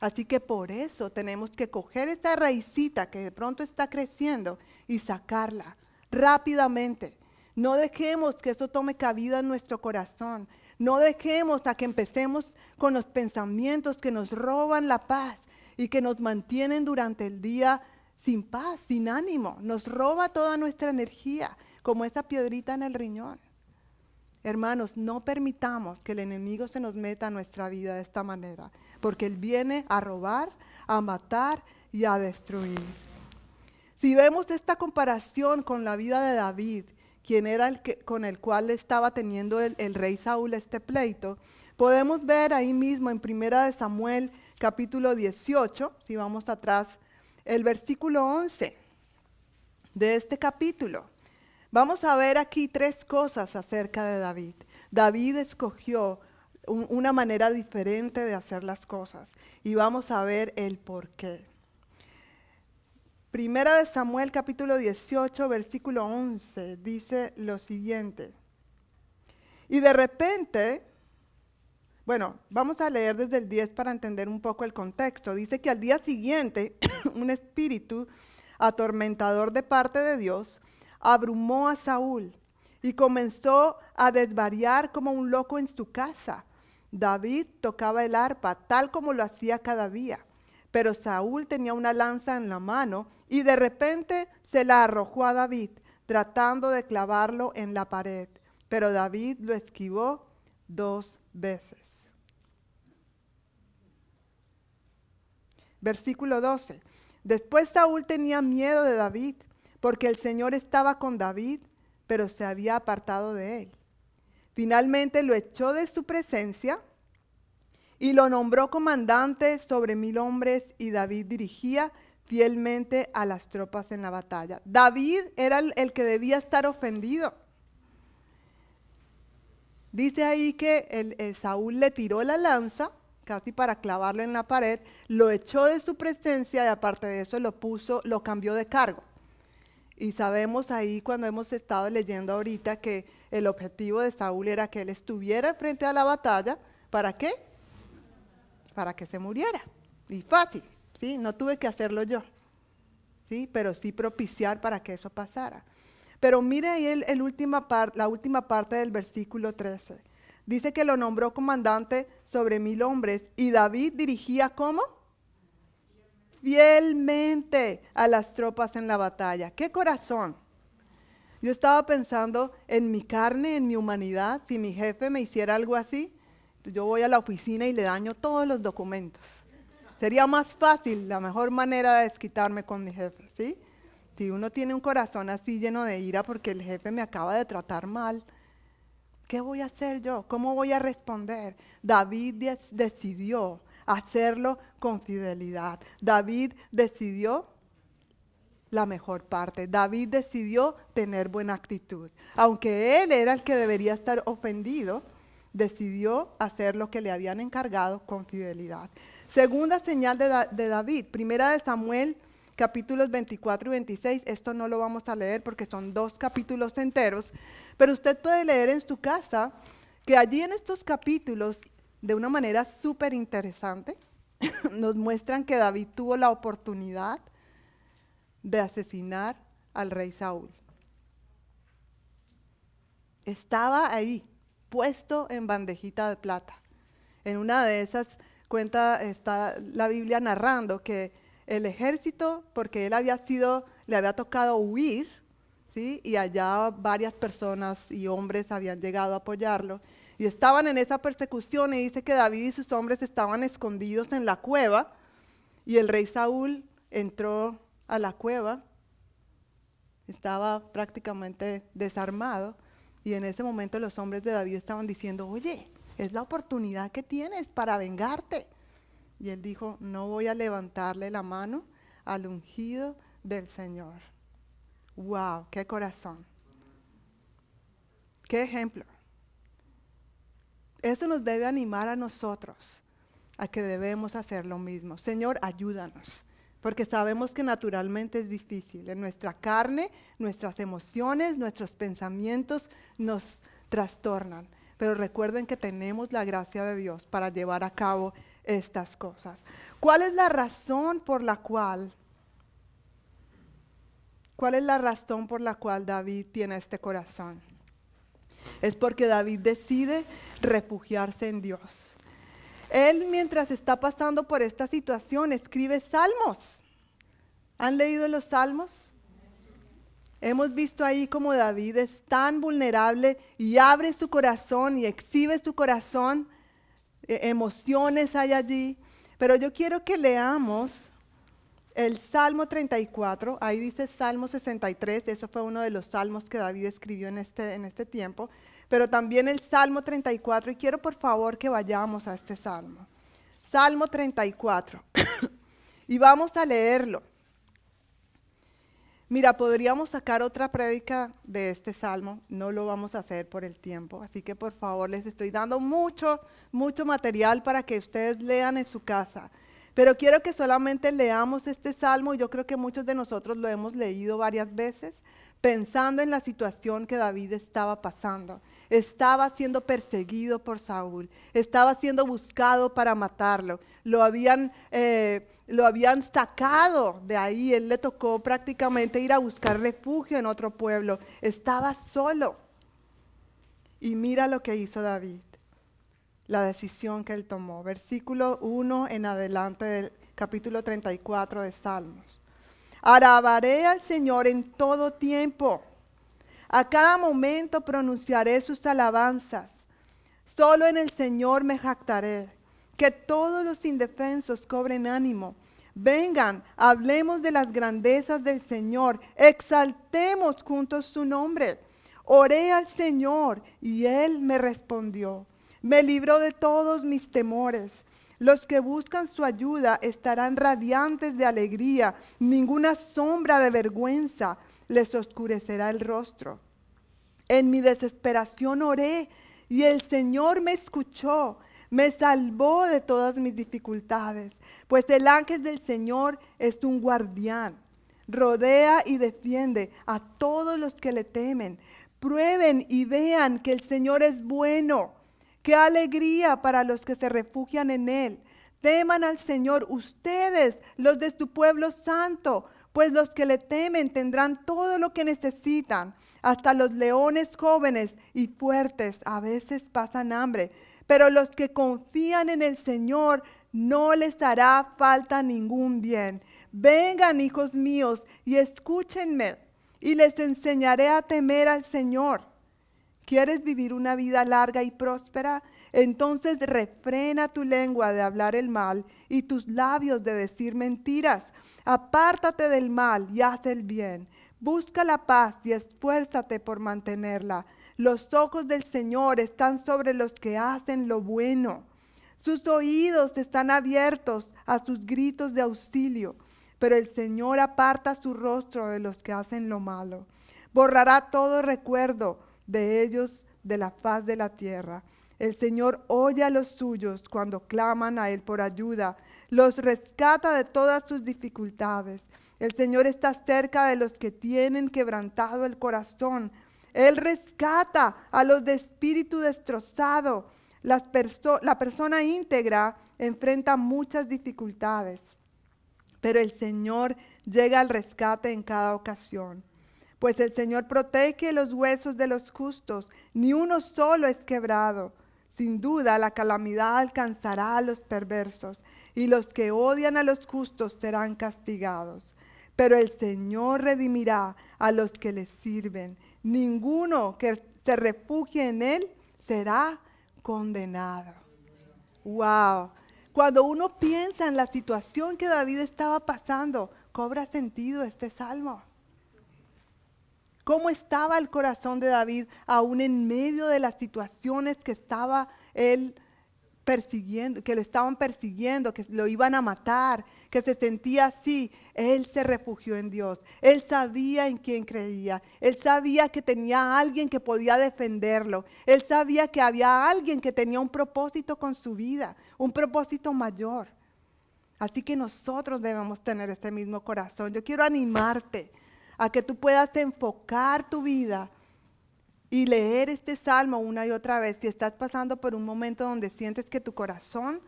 Así que por eso tenemos que coger esa raicita que de pronto está creciendo y sacarla rápidamente. No dejemos que eso tome cabida en nuestro corazón. No dejemos a que empecemos con los pensamientos que nos roban la paz y que nos mantienen durante el día sin paz, sin ánimo, nos roba toda nuestra energía, como esa piedrita en el riñón. Hermanos, no permitamos que el enemigo se nos meta a nuestra vida de esta manera, porque él viene a robar, a matar y a destruir. Si vemos esta comparación con la vida de David, quien era el que, con el cual estaba teniendo el, el rey Saúl este pleito, podemos ver ahí mismo en Primera de Samuel capítulo 18, si vamos atrás el versículo 11 de este capítulo. Vamos a ver aquí tres cosas acerca de David. David escogió una manera diferente de hacer las cosas y vamos a ver el por qué. Primera de Samuel capítulo 18 versículo 11 dice lo siguiente. Y de repente bueno, vamos a leer desde el 10 para entender un poco el contexto. Dice que al día siguiente un espíritu atormentador de parte de Dios abrumó a Saúl y comenzó a desvariar como un loco en su casa. David tocaba el arpa tal como lo hacía cada día, pero Saúl tenía una lanza en la mano y de repente se la arrojó a David, tratando de clavarlo en la pared. Pero David lo esquivó dos veces. Versículo 12. Después Saúl tenía miedo de David, porque el Señor estaba con David, pero se había apartado de él. Finalmente lo echó de su presencia y lo nombró comandante sobre mil hombres y David dirigía fielmente a las tropas en la batalla. David era el, que debía estar ofendido. Dice ahí que Saúl le tiró la lanza casi para clavarlo en la pared, lo echó de su presencia y aparte de eso lo puso, lo cambió de cargo. Y sabemos ahí cuando hemos estado leyendo ahorita que el objetivo de Saúl era que él estuviera frente a la batalla, ¿para qué? Para que se muriera. Y fácil, ¿sí? No tuve que hacerlo yo, ¿sí? Pero sí propiciar para que eso pasara. Pero mire ahí el, última la última parte del versículo 13 dice que lo nombró comandante sobre mil hombres y David dirigía cómo? Fielmente a las tropas en la batalla. ¿Qué corazón? Yo estaba pensando en mi carne, en mi humanidad, si mi jefe me hiciera algo así, yo voy a la oficina y le daño todos los documentos. Sería más fácil, la mejor manera de desquitarme con mi jefe, ¿sí? Si uno tiene un corazón así lleno de ira porque el jefe me acaba de tratar mal, ¿Qué voy a hacer yo? ¿Cómo voy a responder? David decidió hacerlo con fidelidad. David decidió la mejor parte. David decidió tener buena actitud. Aunque él era el que debería estar ofendido, decidió hacer lo que le habían encargado con fidelidad. Segunda señal de, David, primera de Samuel capítulos 24 y 26. Esto no lo vamos a leer porque son dos capítulos enteros, pero usted puede leer en su casa que allí en estos capítulos, de una manera súper interesante, nos muestran que David tuvo la oportunidad de asesinar al rey Saúl. Estaba ahí, puesto en bandejita de plata. En una de esas cuenta está la Biblia narrando que el ejército, porque él había sido, le había tocado huir, ¿sí? y allá varias personas y hombres habían llegado a apoyarlo, y estaban en esa persecución y dice que David y sus hombres estaban escondidos en la cueva, y el rey Saúl entró a la cueva, estaba prácticamente desarmado, y en ese momento los hombres de David estaban diciendo, oye, es la oportunidad que tienes para vengarte. Y él dijo, no voy a levantarle la mano al ungido del Señor. ¡Wow! ¡Qué corazón! ¡Qué ejemplo! Eso nos debe animar a nosotros a que debemos hacer lo mismo. Señor, ayúdanos porque sabemos que naturalmente es difícil. En nuestra carne, nuestras emociones, nuestros pensamientos nos trastornan. Pero recuerden que tenemos la gracia de Dios para llevar a cabo estas cosas. ¿Cuál es la razón por la cual ¿Cuál es la razón por la cual David tiene este corazón? Es porque David decide refugiarse en Dios. Él mientras está pasando por esta situación escribe salmos. ¿Han leído los salmos? Hemos visto ahí como David es tan vulnerable y abre su corazón y exhibe su corazón. E, emociones hay allí. Pero yo quiero que leamos el Salmo 34. Ahí dice Salmo 63. Eso fue uno de los salmos que David escribió en este, en este tiempo pero también el Salmo 34. Y quiero por favor que vayamos a este Salmo. Salmo 34. y vamos a leerlo. Mira, podríamos sacar otra prédica de este salmo, no lo vamos a hacer por el tiempo, así que por favor les estoy dando mucho, mucho material para que ustedes lean en su casa. Pero quiero que solamente leamos este salmo, yo creo que muchos de nosotros lo hemos leído varias veces, pensando en la situación que David estaba pasando estaba siendo perseguido por Saúl, estaba siendo buscado para matarlo, lo habían, eh, lo habían sacado de ahí, él le tocó prácticamente ir a buscar refugio en otro pueblo, estaba solo. Y mira lo que hizo David, la decisión que él tomó, versículo 1 en adelante del capítulo 34 de Salmos. Alabaré al Señor en todo tiempo a cada momento pronunciaré sus alabanzas. Solo en el Señor me jactaré. Que todos los indefensos cobren ánimo. Vengan, hablemos de las grandezas del Señor. Exaltemos juntos su nombre. Oré al Señor y Él me respondió. Me libró de todos mis temores. Los que buscan su ayuda estarán radiantes de alegría. Ninguna sombra de vergüenza les oscurecerá el rostro. En mi desesperación oré y el Señor me escuchó, me salvó de todas mis dificultades, pues el ángel del Señor es un guardián, rodea y defiende a todos los que le temen. Prueben y vean que el Señor es bueno. Qué alegría para los que se refugian en Él. Teman al Señor ustedes, los de su pueblo santo, pues los que le temen tendrán todo lo que necesitan. Hasta los leones jóvenes y fuertes a veces pasan hambre, pero los que confían en el Señor no les hará falta ningún bien. Vengan, hijos míos, y escúchenme, y les enseñaré a temer al Señor. ¿Quieres vivir una vida larga y próspera? Entonces refrena tu lengua de hablar el mal y tus labios de decir mentiras. Apártate del mal y haz el bien. Busca la paz y esfuérzate por mantenerla. Los ojos del Señor están sobre los que hacen lo bueno. Sus oídos están abiertos a sus gritos de auxilio, pero el Señor aparta su rostro de los que hacen lo malo. Borrará todo recuerdo de ellos de la faz de la tierra. El Señor oye a los suyos cuando claman a Él por ayuda, los rescata de todas sus dificultades. El Señor está cerca de los que tienen quebrantado el corazón. Él rescata a los de espíritu destrozado. la persona íntegra enfrenta muchas dificultades, pero el Señor llega al rescate en cada ocasión. Pues el Señor protege los huesos de los justos, ni uno solo es quebrado. Sin duda la calamidad alcanzará a los perversos, y los que odian a los justos serán castigados. Pero el Señor redimirá a los que le sirven. Ninguno que se refugie en Él será condenado. Wow. Cuando uno piensa en la situación que David estaba pasando, cobra sentido este salmo. ¿Cómo estaba el corazón de David aún en medio de las situaciones que estaba él persiguiendo, que lo estaban persiguiendo, que lo iban a matar, que se sentía así, él se refugió en Dios. Él sabía en quién creía. Él sabía que tenía alguien que podía defenderlo. Él sabía que había alguien que tenía un propósito con su vida, un propósito mayor. Así que nosotros debemos tener ese mismo corazón. Yo quiero animarte a que tú puedas enfocar tu vida y leer este salmo una y otra vez. Si estás pasando por un momento donde sientes que tu corazón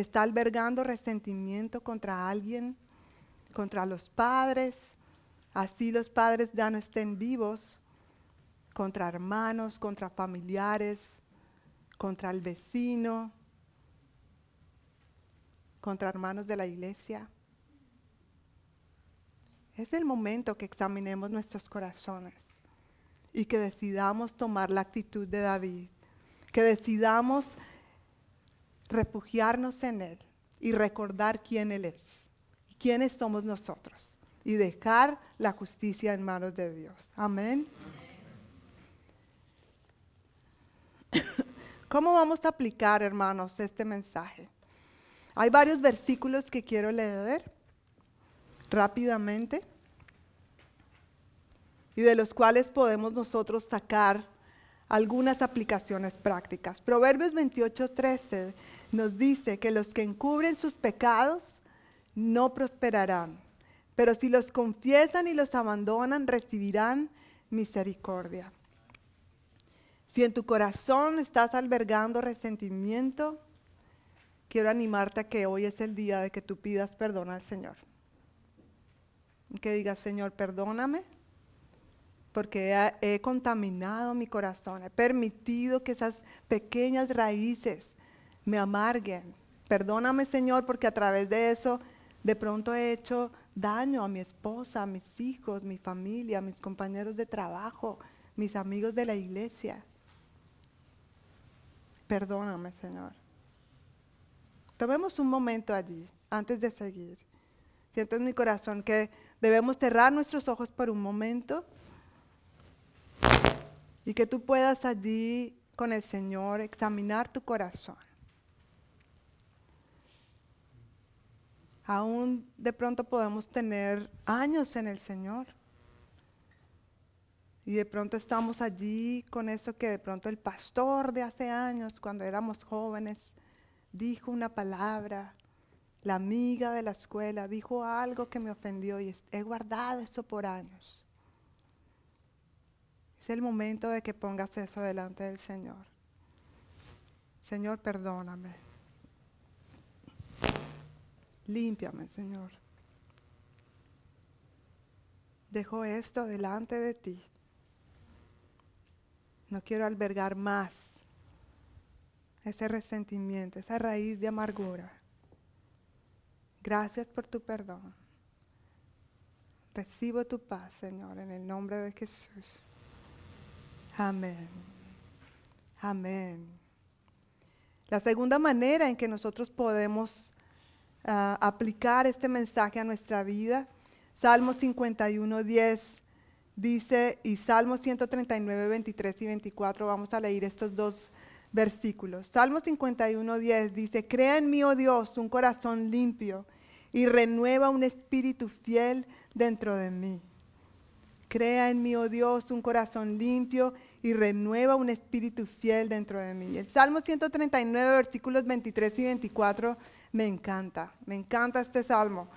está albergando resentimiento contra alguien, contra los padres, así los padres ya no estén vivos, contra hermanos, contra familiares, contra el vecino, contra hermanos de la iglesia. Es el momento que examinemos nuestros corazones y que decidamos tomar la actitud de David, que decidamos refugiarnos en Él y recordar quién Él es, quiénes somos nosotros y dejar la justicia en manos de Dios. Amén. ¿Cómo vamos a aplicar, hermanos, este mensaje? Hay varios versículos que quiero leer rápidamente y de los cuales podemos nosotros sacar algunas aplicaciones prácticas. Proverbios 28:13 nos dice que los que encubren sus pecados no prosperarán, pero si los confiesan y los abandonan, recibirán misericordia. Si en tu corazón estás albergando resentimiento, quiero animarte a que hoy es el día de que tú pidas perdón al Señor. Que digas, Señor, perdóname porque he, contaminado mi corazón, he permitido que esas pequeñas raíces me amarguen. Perdóname, Señor, porque a través de eso de pronto he hecho daño a mi esposa, a mis hijos, mi familia, a mis compañeros de trabajo, mis amigos de la iglesia. Perdóname, Señor. Tomemos un momento allí, antes de seguir. Siento en mi corazón que debemos cerrar nuestros ojos por un momento y que tú puedas allí con el Señor examinar tu corazón. Aún de pronto podemos tener años en el Señor. Y de pronto estamos allí con eso que de pronto el pastor de hace años, cuando éramos jóvenes, dijo una palabra. La amiga de la escuela dijo algo que me ofendió y he guardado eso por años el momento de que pongas eso delante del Señor. Señor, perdóname. Límpiame, Señor. Dejo esto delante de ti. No quiero albergar más ese resentimiento, esa raíz de amargura. Gracias por tu perdón. Recibo tu paz, Señor, en el nombre de Jesús. Amén. Amén. La segunda manera en que nosotros podemos aplicar este mensaje a nuestra vida, Salmo 51, 10 dice, y Salmo 139, 23 y 24, vamos a leer estos dos versículos. Salmo 51, 10 dice, crea en mí, oh Dios, un corazón limpio y renueva un espíritu fiel dentro de mí. Crea en mí, oh Dios, un corazón limpio y renueva un espíritu fiel dentro de mí. El Salmo 139, versículos 23 y 24, me encanta, me encanta este salmo,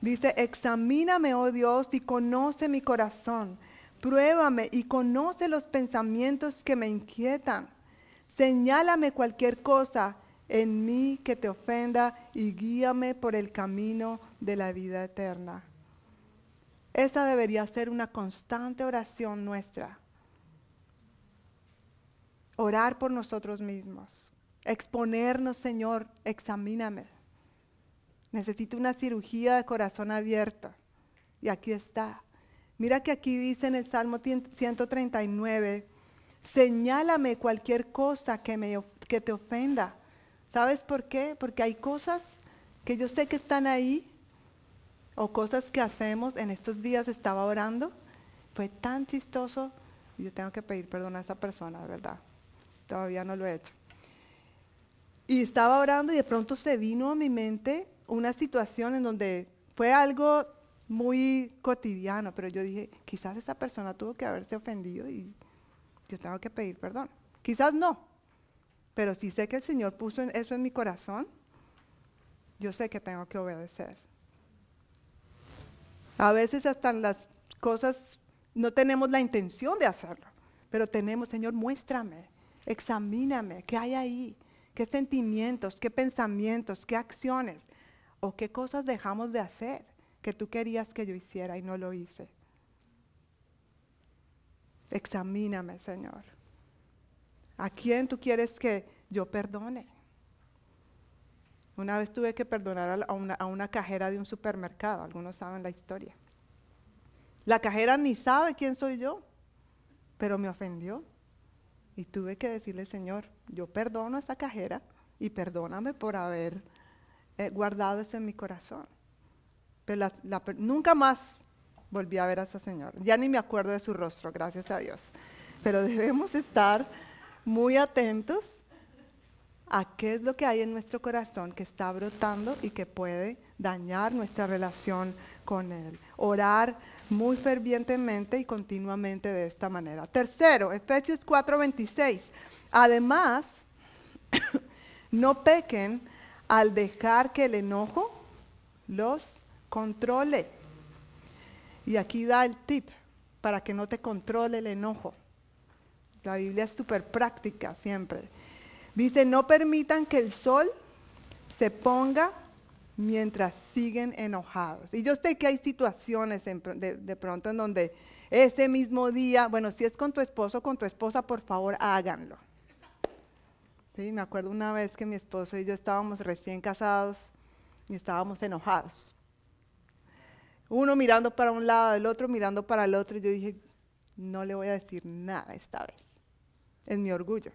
Dice, examíname, oh Dios, y conoce mi corazón. Pruébame y conoce los pensamientos que me inquietan. Señálame cualquier cosa en mí que te ofenda y guíame por el camino de la vida eterna. Esa debería ser una constante oración nuestra. Orar por nosotros mismos. Exponernos, Señor, examíname. Necesito una cirugía de corazón abierto. Y aquí está. Mira que aquí dice en el Salmo 139, señálame cualquier cosa que, me, que te ofenda. ¿Sabes por qué? Porque hay cosas que yo sé que están ahí o cosas que hacemos. En estos días estaba orando, fue tan chistoso. Yo tengo que pedir perdón a esa persona, de verdad. Todavía no lo he hecho. Y estaba orando y de pronto se vino a mi mente una situación en donde fue algo muy cotidiano, pero yo dije, quizás esa persona tuvo que haberse ofendido y yo tengo que pedir perdón. Quizás no, pero si sé que el Señor puso eso en mi corazón, yo sé que tengo que obedecer. A veces hasta las cosas no tenemos la intención de hacerlo, pero tenemos, Señor, muéstrame, examíname, qué hay ahí, qué sentimientos, qué pensamientos, qué acciones o qué cosas dejamos de hacer que tú querías que yo hiciera y no lo hice. Examíname, Señor. ¿A quién tú quieres que yo perdone? Una vez tuve que perdonar a una, a una, cajera de un supermercado, algunos saben la historia. La cajera ni sabe quién soy yo, pero me ofendió. Y tuve que decirle, Señor, yo perdono a esa cajera y perdóname por haber eh, guardado eso en mi corazón. Pero nunca más volví a ver a esa señora. Ya ni me acuerdo de su rostro, gracias a Dios. Pero debemos estar muy atentos a qué es lo que hay en nuestro corazón que está brotando y que puede dañar nuestra relación con Él. Orar muy fervientemente y continuamente de esta manera. Tercero, Efesios 4:26. Además, no pequen al dejar que el enojo los controle. Y aquí da el tip para que no te controle el enojo. La Biblia es súper práctica siempre. Dice, no permitan que el sol se ponga mientras siguen enojados. Y yo sé que hay situaciones de, de, pronto en donde ese mismo día, bueno, si es con tu esposo o con tu esposa, por favor háganlo. Sí, me acuerdo una vez que mi esposo y yo estábamos recién casados y estábamos enojados. Uno mirando para un lado, el otro mirando para el otro, y yo dije, no le voy a decir nada esta vez. Es mi orgullo.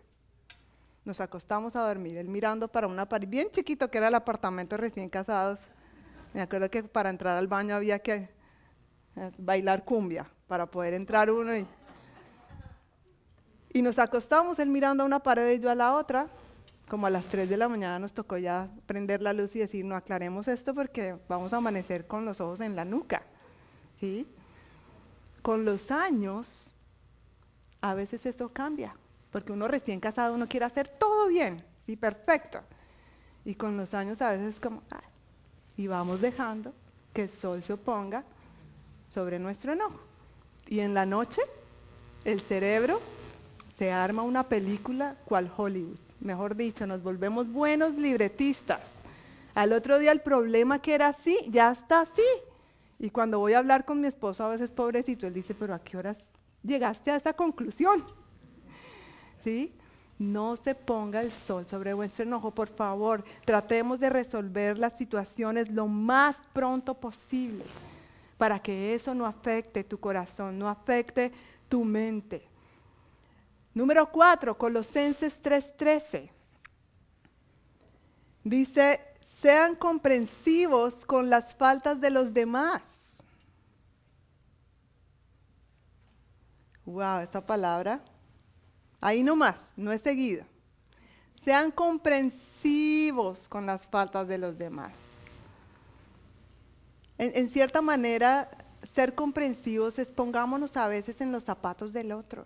Nos acostamos a dormir, él mirando para una pared bien chiquito que era el apartamento recién casados. Me acuerdo que para entrar al baño había que eh, bailar cumbia para poder entrar uno y y nos acostamos, él mirando a una pared y yo a la otra. Como a las 3 de la mañana nos tocó ya prender la luz y decir, no aclaremos esto porque vamos a amanecer con los ojos en la nuca. ¿Sí? Con los años, a veces eso cambia, porque uno recién casado, uno quiere hacer todo bien, sí, perfecto. Y con los años a veces como, y vamos dejando que el sol se oponga sobre nuestro enojo. Y en la noche, el cerebro se arma una película cual Hollywood. Mejor dicho, nos volvemos buenos libretistas. Al otro día el problema que era así, ya está así. Y cuando voy a hablar con mi esposo, a veces pobrecito, él dice, pero ¿a qué horas llegaste a esa conclusión? ¿Sí? No se ponga el sol sobre vuestro enojo, por favor. Tratemos de resolver las situaciones lo más pronto posible para que eso no afecte tu corazón, no afecte tu mente. Número 4, Colosenses 3:13. Dice, sean comprensivos con las faltas de los demás. Wow, esa palabra. Ahí nomás, no es seguida. Sean comprensivos con las faltas de los demás. En, en cierta manera, ser comprensivos es pongámonos a veces en los zapatos del otro.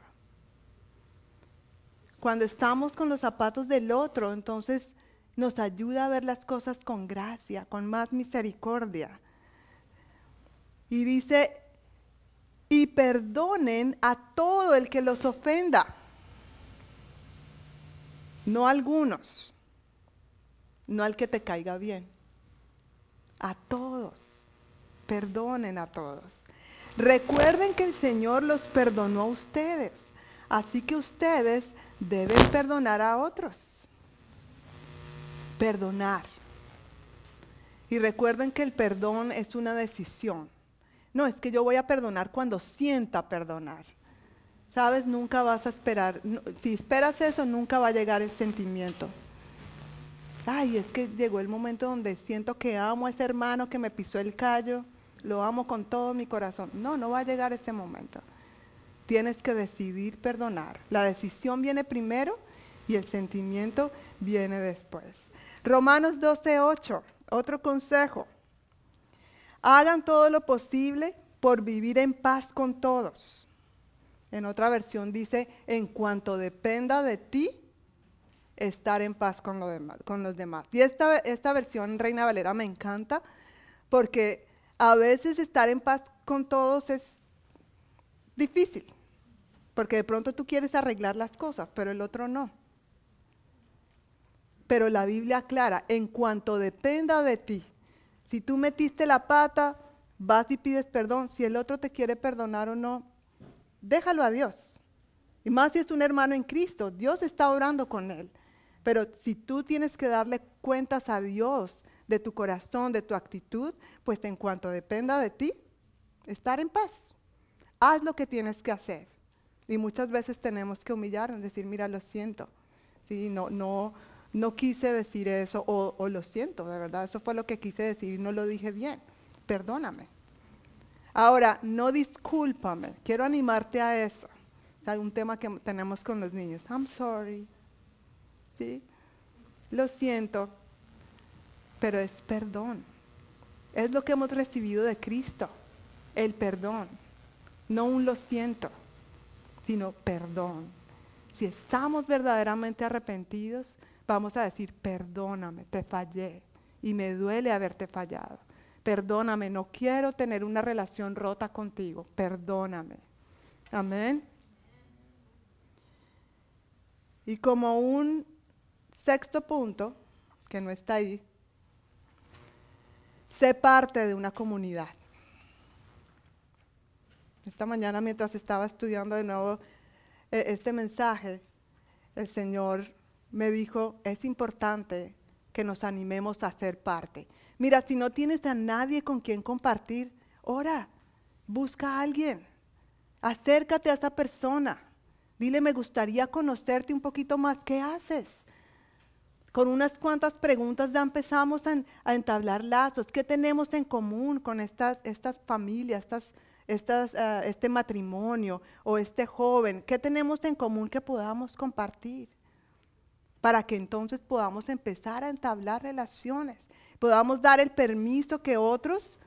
Cuando estamos con los zapatos del otro, entonces nos ayuda a ver las cosas con gracia, con más misericordia. Y dice, y perdonen a todo el que los ofenda. No a algunos, no al que te caiga bien, a todos. Perdonen a todos. Recuerden que el Señor los perdonó a ustedes, así que ustedes deben perdonar a otros. Perdonar. Y recuerden que el perdón es una decisión. No, es que yo voy a perdonar cuando sienta perdonar. Sabes, nunca vas a esperar. Si esperas eso, nunca va a llegar el sentimiento. Ay, es que llegó el momento donde siento que amo a ese hermano que me pisó el callo. Lo amo con todo mi corazón. No, no va a llegar ese momento. Tienes que decidir perdonar. La decisión viene primero y el sentimiento viene después. Romanos 12:8, otro consejo. Hagan todo lo posible por vivir en paz con todos. En otra versión dice, en cuanto dependa de ti, estar en paz con, los demás. Y esta versión, Reina Valera, me encanta porque a veces estar en paz con todos es difícil, porque de pronto tú quieres arreglar las cosas, pero el otro no. Pero la Biblia aclara, en cuanto dependa de ti, si tú metiste la pata, vas y pides perdón. Si el otro te quiere perdonar o no, déjalo a Dios. Y más si es un hermano en Cristo, Dios está orando con él. Pero si tú tienes que darle cuentas a Dios de tu corazón, de tu actitud, pues en cuanto dependa de ti, estar en paz. Haz lo que tienes que hacer. Y muchas veces tenemos que humillarnos, decir, mira, lo siento. Sí, no, no, no quise decir eso o, lo siento, de verdad, eso fue lo que quise decir y no lo dije bien. Perdóname. Ahora, no discúlpame, quiero animarte a eso. Hay un tema que tenemos con los niños. I'm sorry. ¿Sí? Lo siento, pero es perdón. Es lo que hemos recibido de Cristo, el perdón. No un lo siento, sino perdón. Si estamos verdaderamente arrepentidos, vamos a decir, perdóname, te fallé y me duele haberte fallado. Perdóname, no quiero tener una relación rota contigo. Perdóname. Amén. Y como un sexto punto, que no está ahí, sé parte de una comunidad. Esta mañana mientras estaba estudiando de nuevo eh, este mensaje, el Señor me dijo, es importante que nos animemos a ser parte. Mira, si no tienes a nadie con quien compartir, ora, busca a alguien, acércate a esa persona, dile, me gustaría conocerte un poquito más, ¿qué haces? Con unas cuantas preguntas ya empezamos a, entablar lazos. ¿Qué tenemos en común con estas, estas familias, estas, ah, este matrimonio o este joven? ¿Qué tenemos en común que podamos compartir? para que entonces podamos empezar a entablar relaciones, podamos dar el permiso que otros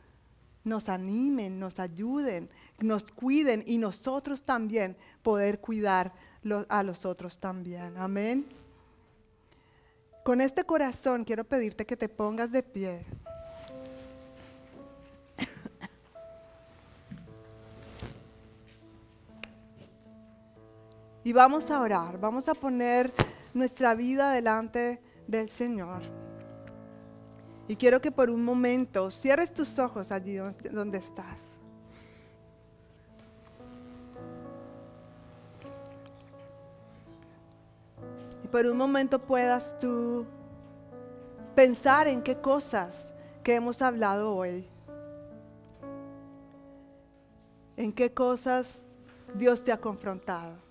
nos animen, nos ayuden, nos cuiden y nosotros también poder cuidar a los otros también. Amén. Con este corazón quiero pedirte que te pongas de pie. Y vamos a orar, vamos a poner nuestra vida delante del Señor. Y quiero que por un momento cierres tus ojos allí donde estás. Y por un momento puedas tú pensar en qué cosas que hemos hablado hoy. En qué cosas Dios te ha confrontado.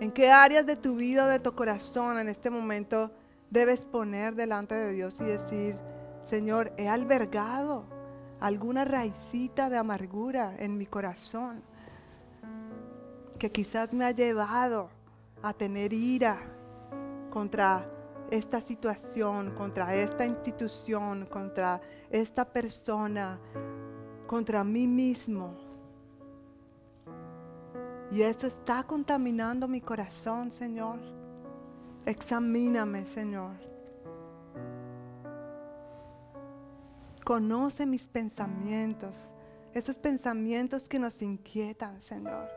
¿En qué áreas de tu vida o de tu corazón en este momento debes poner delante de Dios y decir, Señor, he albergado alguna raicita de amargura en mi corazón que quizás me ha llevado a tener ira contra esta situación, contra esta institución, contra esta persona, contra mí mismo. Y eso está contaminando mi corazón, Señor. Examíname, Señor. conoce mis pensamientos, esos pensamientos que nos inquietan, Señor.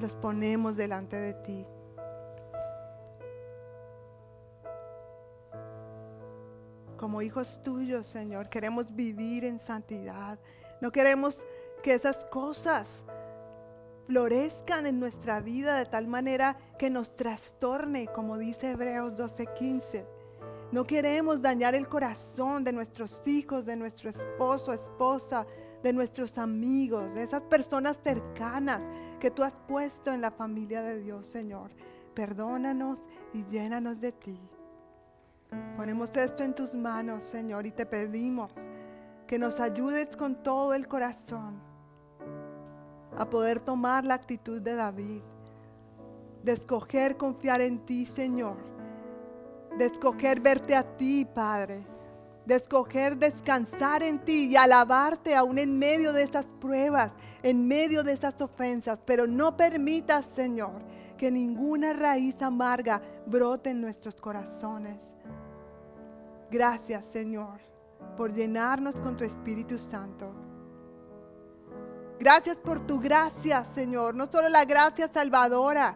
Los ponemos delante de ti. Como hijos tuyos, Señor, queremos vivir en santidad. No queremos que esas cosas florezcan en nuestra vida de tal manera que nos trastorne, como dice Hebreos 12:15. No queremos dañar el corazón de nuestros hijos, de nuestro esposo, esposa, de nuestros amigos, de esas personas cercanas que tú has puesto en la familia de Dios, Señor. Perdónanos y llénanos de ti. Ponemos esto en tus manos, Señor, y te pedimos que nos ayudes con todo el corazón a poder tomar la actitud de David, de escoger confiar en ti, Señor, de escoger verte a ti, Padre, de escoger descansar en ti y alabarte aún en medio de esas pruebas, en medio de esas ofensas, pero no permitas, Señor, que ninguna raíz amarga brote en nuestros corazones. Gracias, Señor, por llenarnos con tu Espíritu Santo. Gracias por tu gracia, Señor. No solo la gracia salvadora,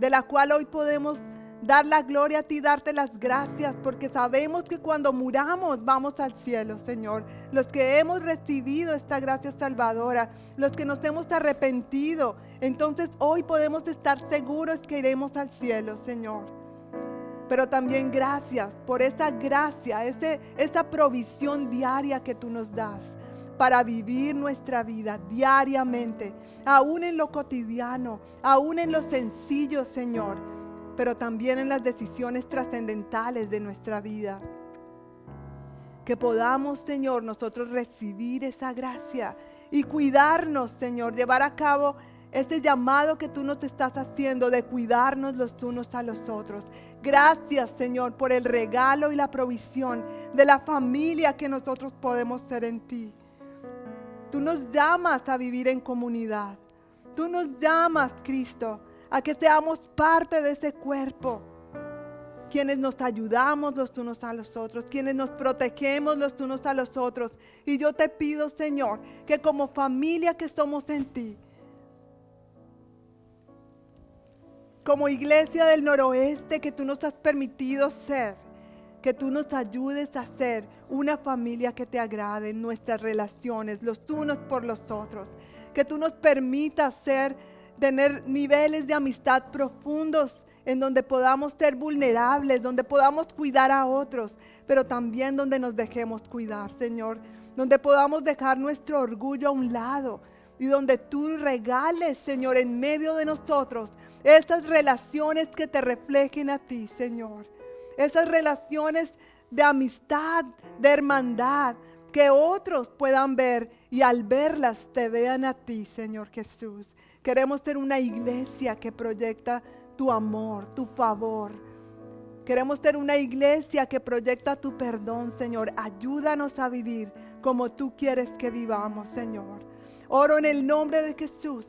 de la cual hoy podemos dar la gloria a ti, darte las gracias, porque sabemos que cuando muramos vamos al cielo, Señor. Los que hemos recibido esta gracia salvadora, los que nos hemos arrepentido, entonces hoy podemos estar seguros que iremos al cielo, Señor. Pero también gracias por esa gracia, ese, esa provisión diaria que tú nos das para vivir nuestra vida diariamente, aún en lo cotidiano, aún en lo sencillo, Señor, pero también en las decisiones trascendentales de nuestra vida. Que podamos, Señor, nosotros recibir esa gracia y cuidarnos, Señor, llevar a cabo ese llamado que tú nos estás haciendo de cuidarnos los unos a los otros. Gracias, Señor, por el regalo y la provisión de la familia que nosotros podemos ser en ti. Tú nos llamas a vivir en comunidad. Tú nos llamas, Cristo, a que seamos parte de ese cuerpo. Quienes nos ayudamos los unos a los otros, quienes nos protegemos los unos a los otros. Y yo te pido, Señor, que como familia que somos en ti, como iglesia del noroeste que tú nos has permitido ser, que tú nos ayudes a ser una familia que te agrade en nuestras relaciones, los unos por los otros. Que tú nos permitas ser, tener niveles de amistad profundos en donde podamos ser vulnerables, donde podamos cuidar a otros, pero también donde nos dejemos cuidar, Señor. Donde podamos dejar nuestro orgullo a un lado y donde tú regales, Señor, en medio de nosotros estas relaciones que te reflejen a ti, Señor. Esas relaciones de amistad, de hermandad, que otros puedan ver y al verlas te vean a ti, Señor Jesús. Queremos ser una iglesia que proyecta tu amor, tu favor. Queremos ser una iglesia que proyecta tu perdón, Señor. Ayúdanos a vivir como tú quieres que vivamos, Señor. Oro en el nombre de Jesús.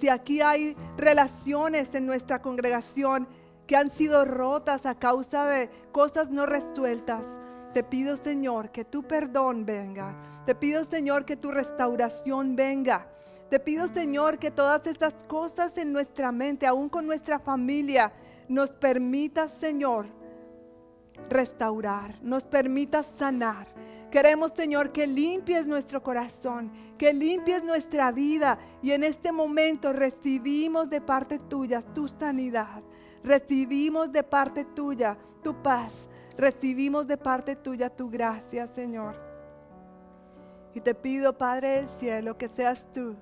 Si aquí hay relaciones en nuestra congregación, que han sido rotas a causa de cosas no resueltas. Te pido, Señor, que tu perdón venga. Te pido, Señor, que tu restauración venga. Te pido, Señor, que todas estas cosas en nuestra mente, aún con nuestra familia, nos permitas, Señor, restaurar, nos permitas sanar. Queremos, Señor, que limpies nuestro corazón, que limpies nuestra vida y en este momento recibimos de parte tuya tu sanidad. Recibimos de parte tuya tu paz. Recibimos de parte tuya tu gracia, Señor. Y te pido, Padre del cielo, que seas tú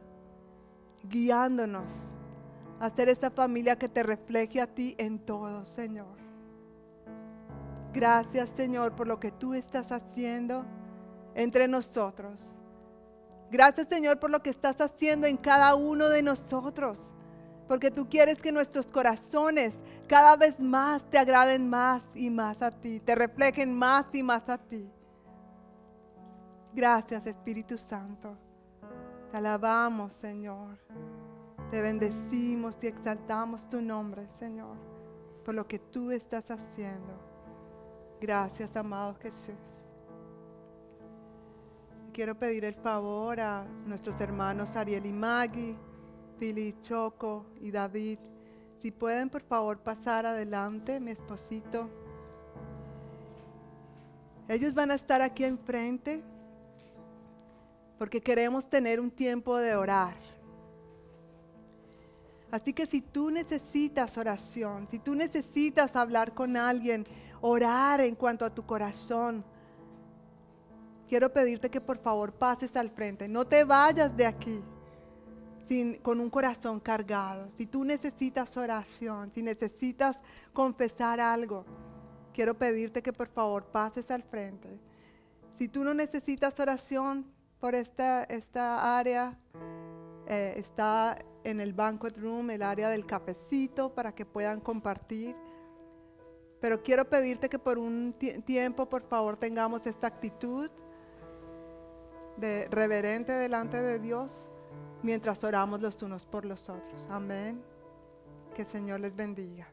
guiándonos a ser esa familia que te refleje a ti en todo, Señor. Gracias, Señor, por lo que tú estás haciendo entre nosotros. Gracias, Señor, por lo que estás haciendo en cada uno de nosotros porque tú quieres que nuestros corazones cada vez más te agraden más y más a ti, te reflejen más y más a ti. Gracias Espíritu Santo. Te alabamos, Señor. Te bendecimos y exaltamos tu nombre, Señor, por lo que tú estás haciendo. Gracias, amado Jesús. Quiero pedir el favor a nuestros hermanos Ariel y Maggie, Pili, Choco y David. Si pueden, por favor, pasar adelante, mi esposito. Ellos van a estar aquí enfrente porque queremos tener un tiempo de orar. Así que si tú necesitas oración, si tú necesitas hablar con alguien, orar en cuanto a tu corazón, quiero pedirte que por favor pases al frente. No te vayas de aquí con un corazón cargado. Si tú necesitas oración, si necesitas confesar algo, quiero pedirte que por favor pases al frente. Si tú no necesitas oración por esta, esta área, eh, está en el banquet room, el área del cafecito, para que puedan compartir. Pero quiero pedirte que por un tiempo, por favor, tengamos esta actitud de reverente delante de Dios mientras oramos los unos por los otros. Amén. Que el Señor les bendiga.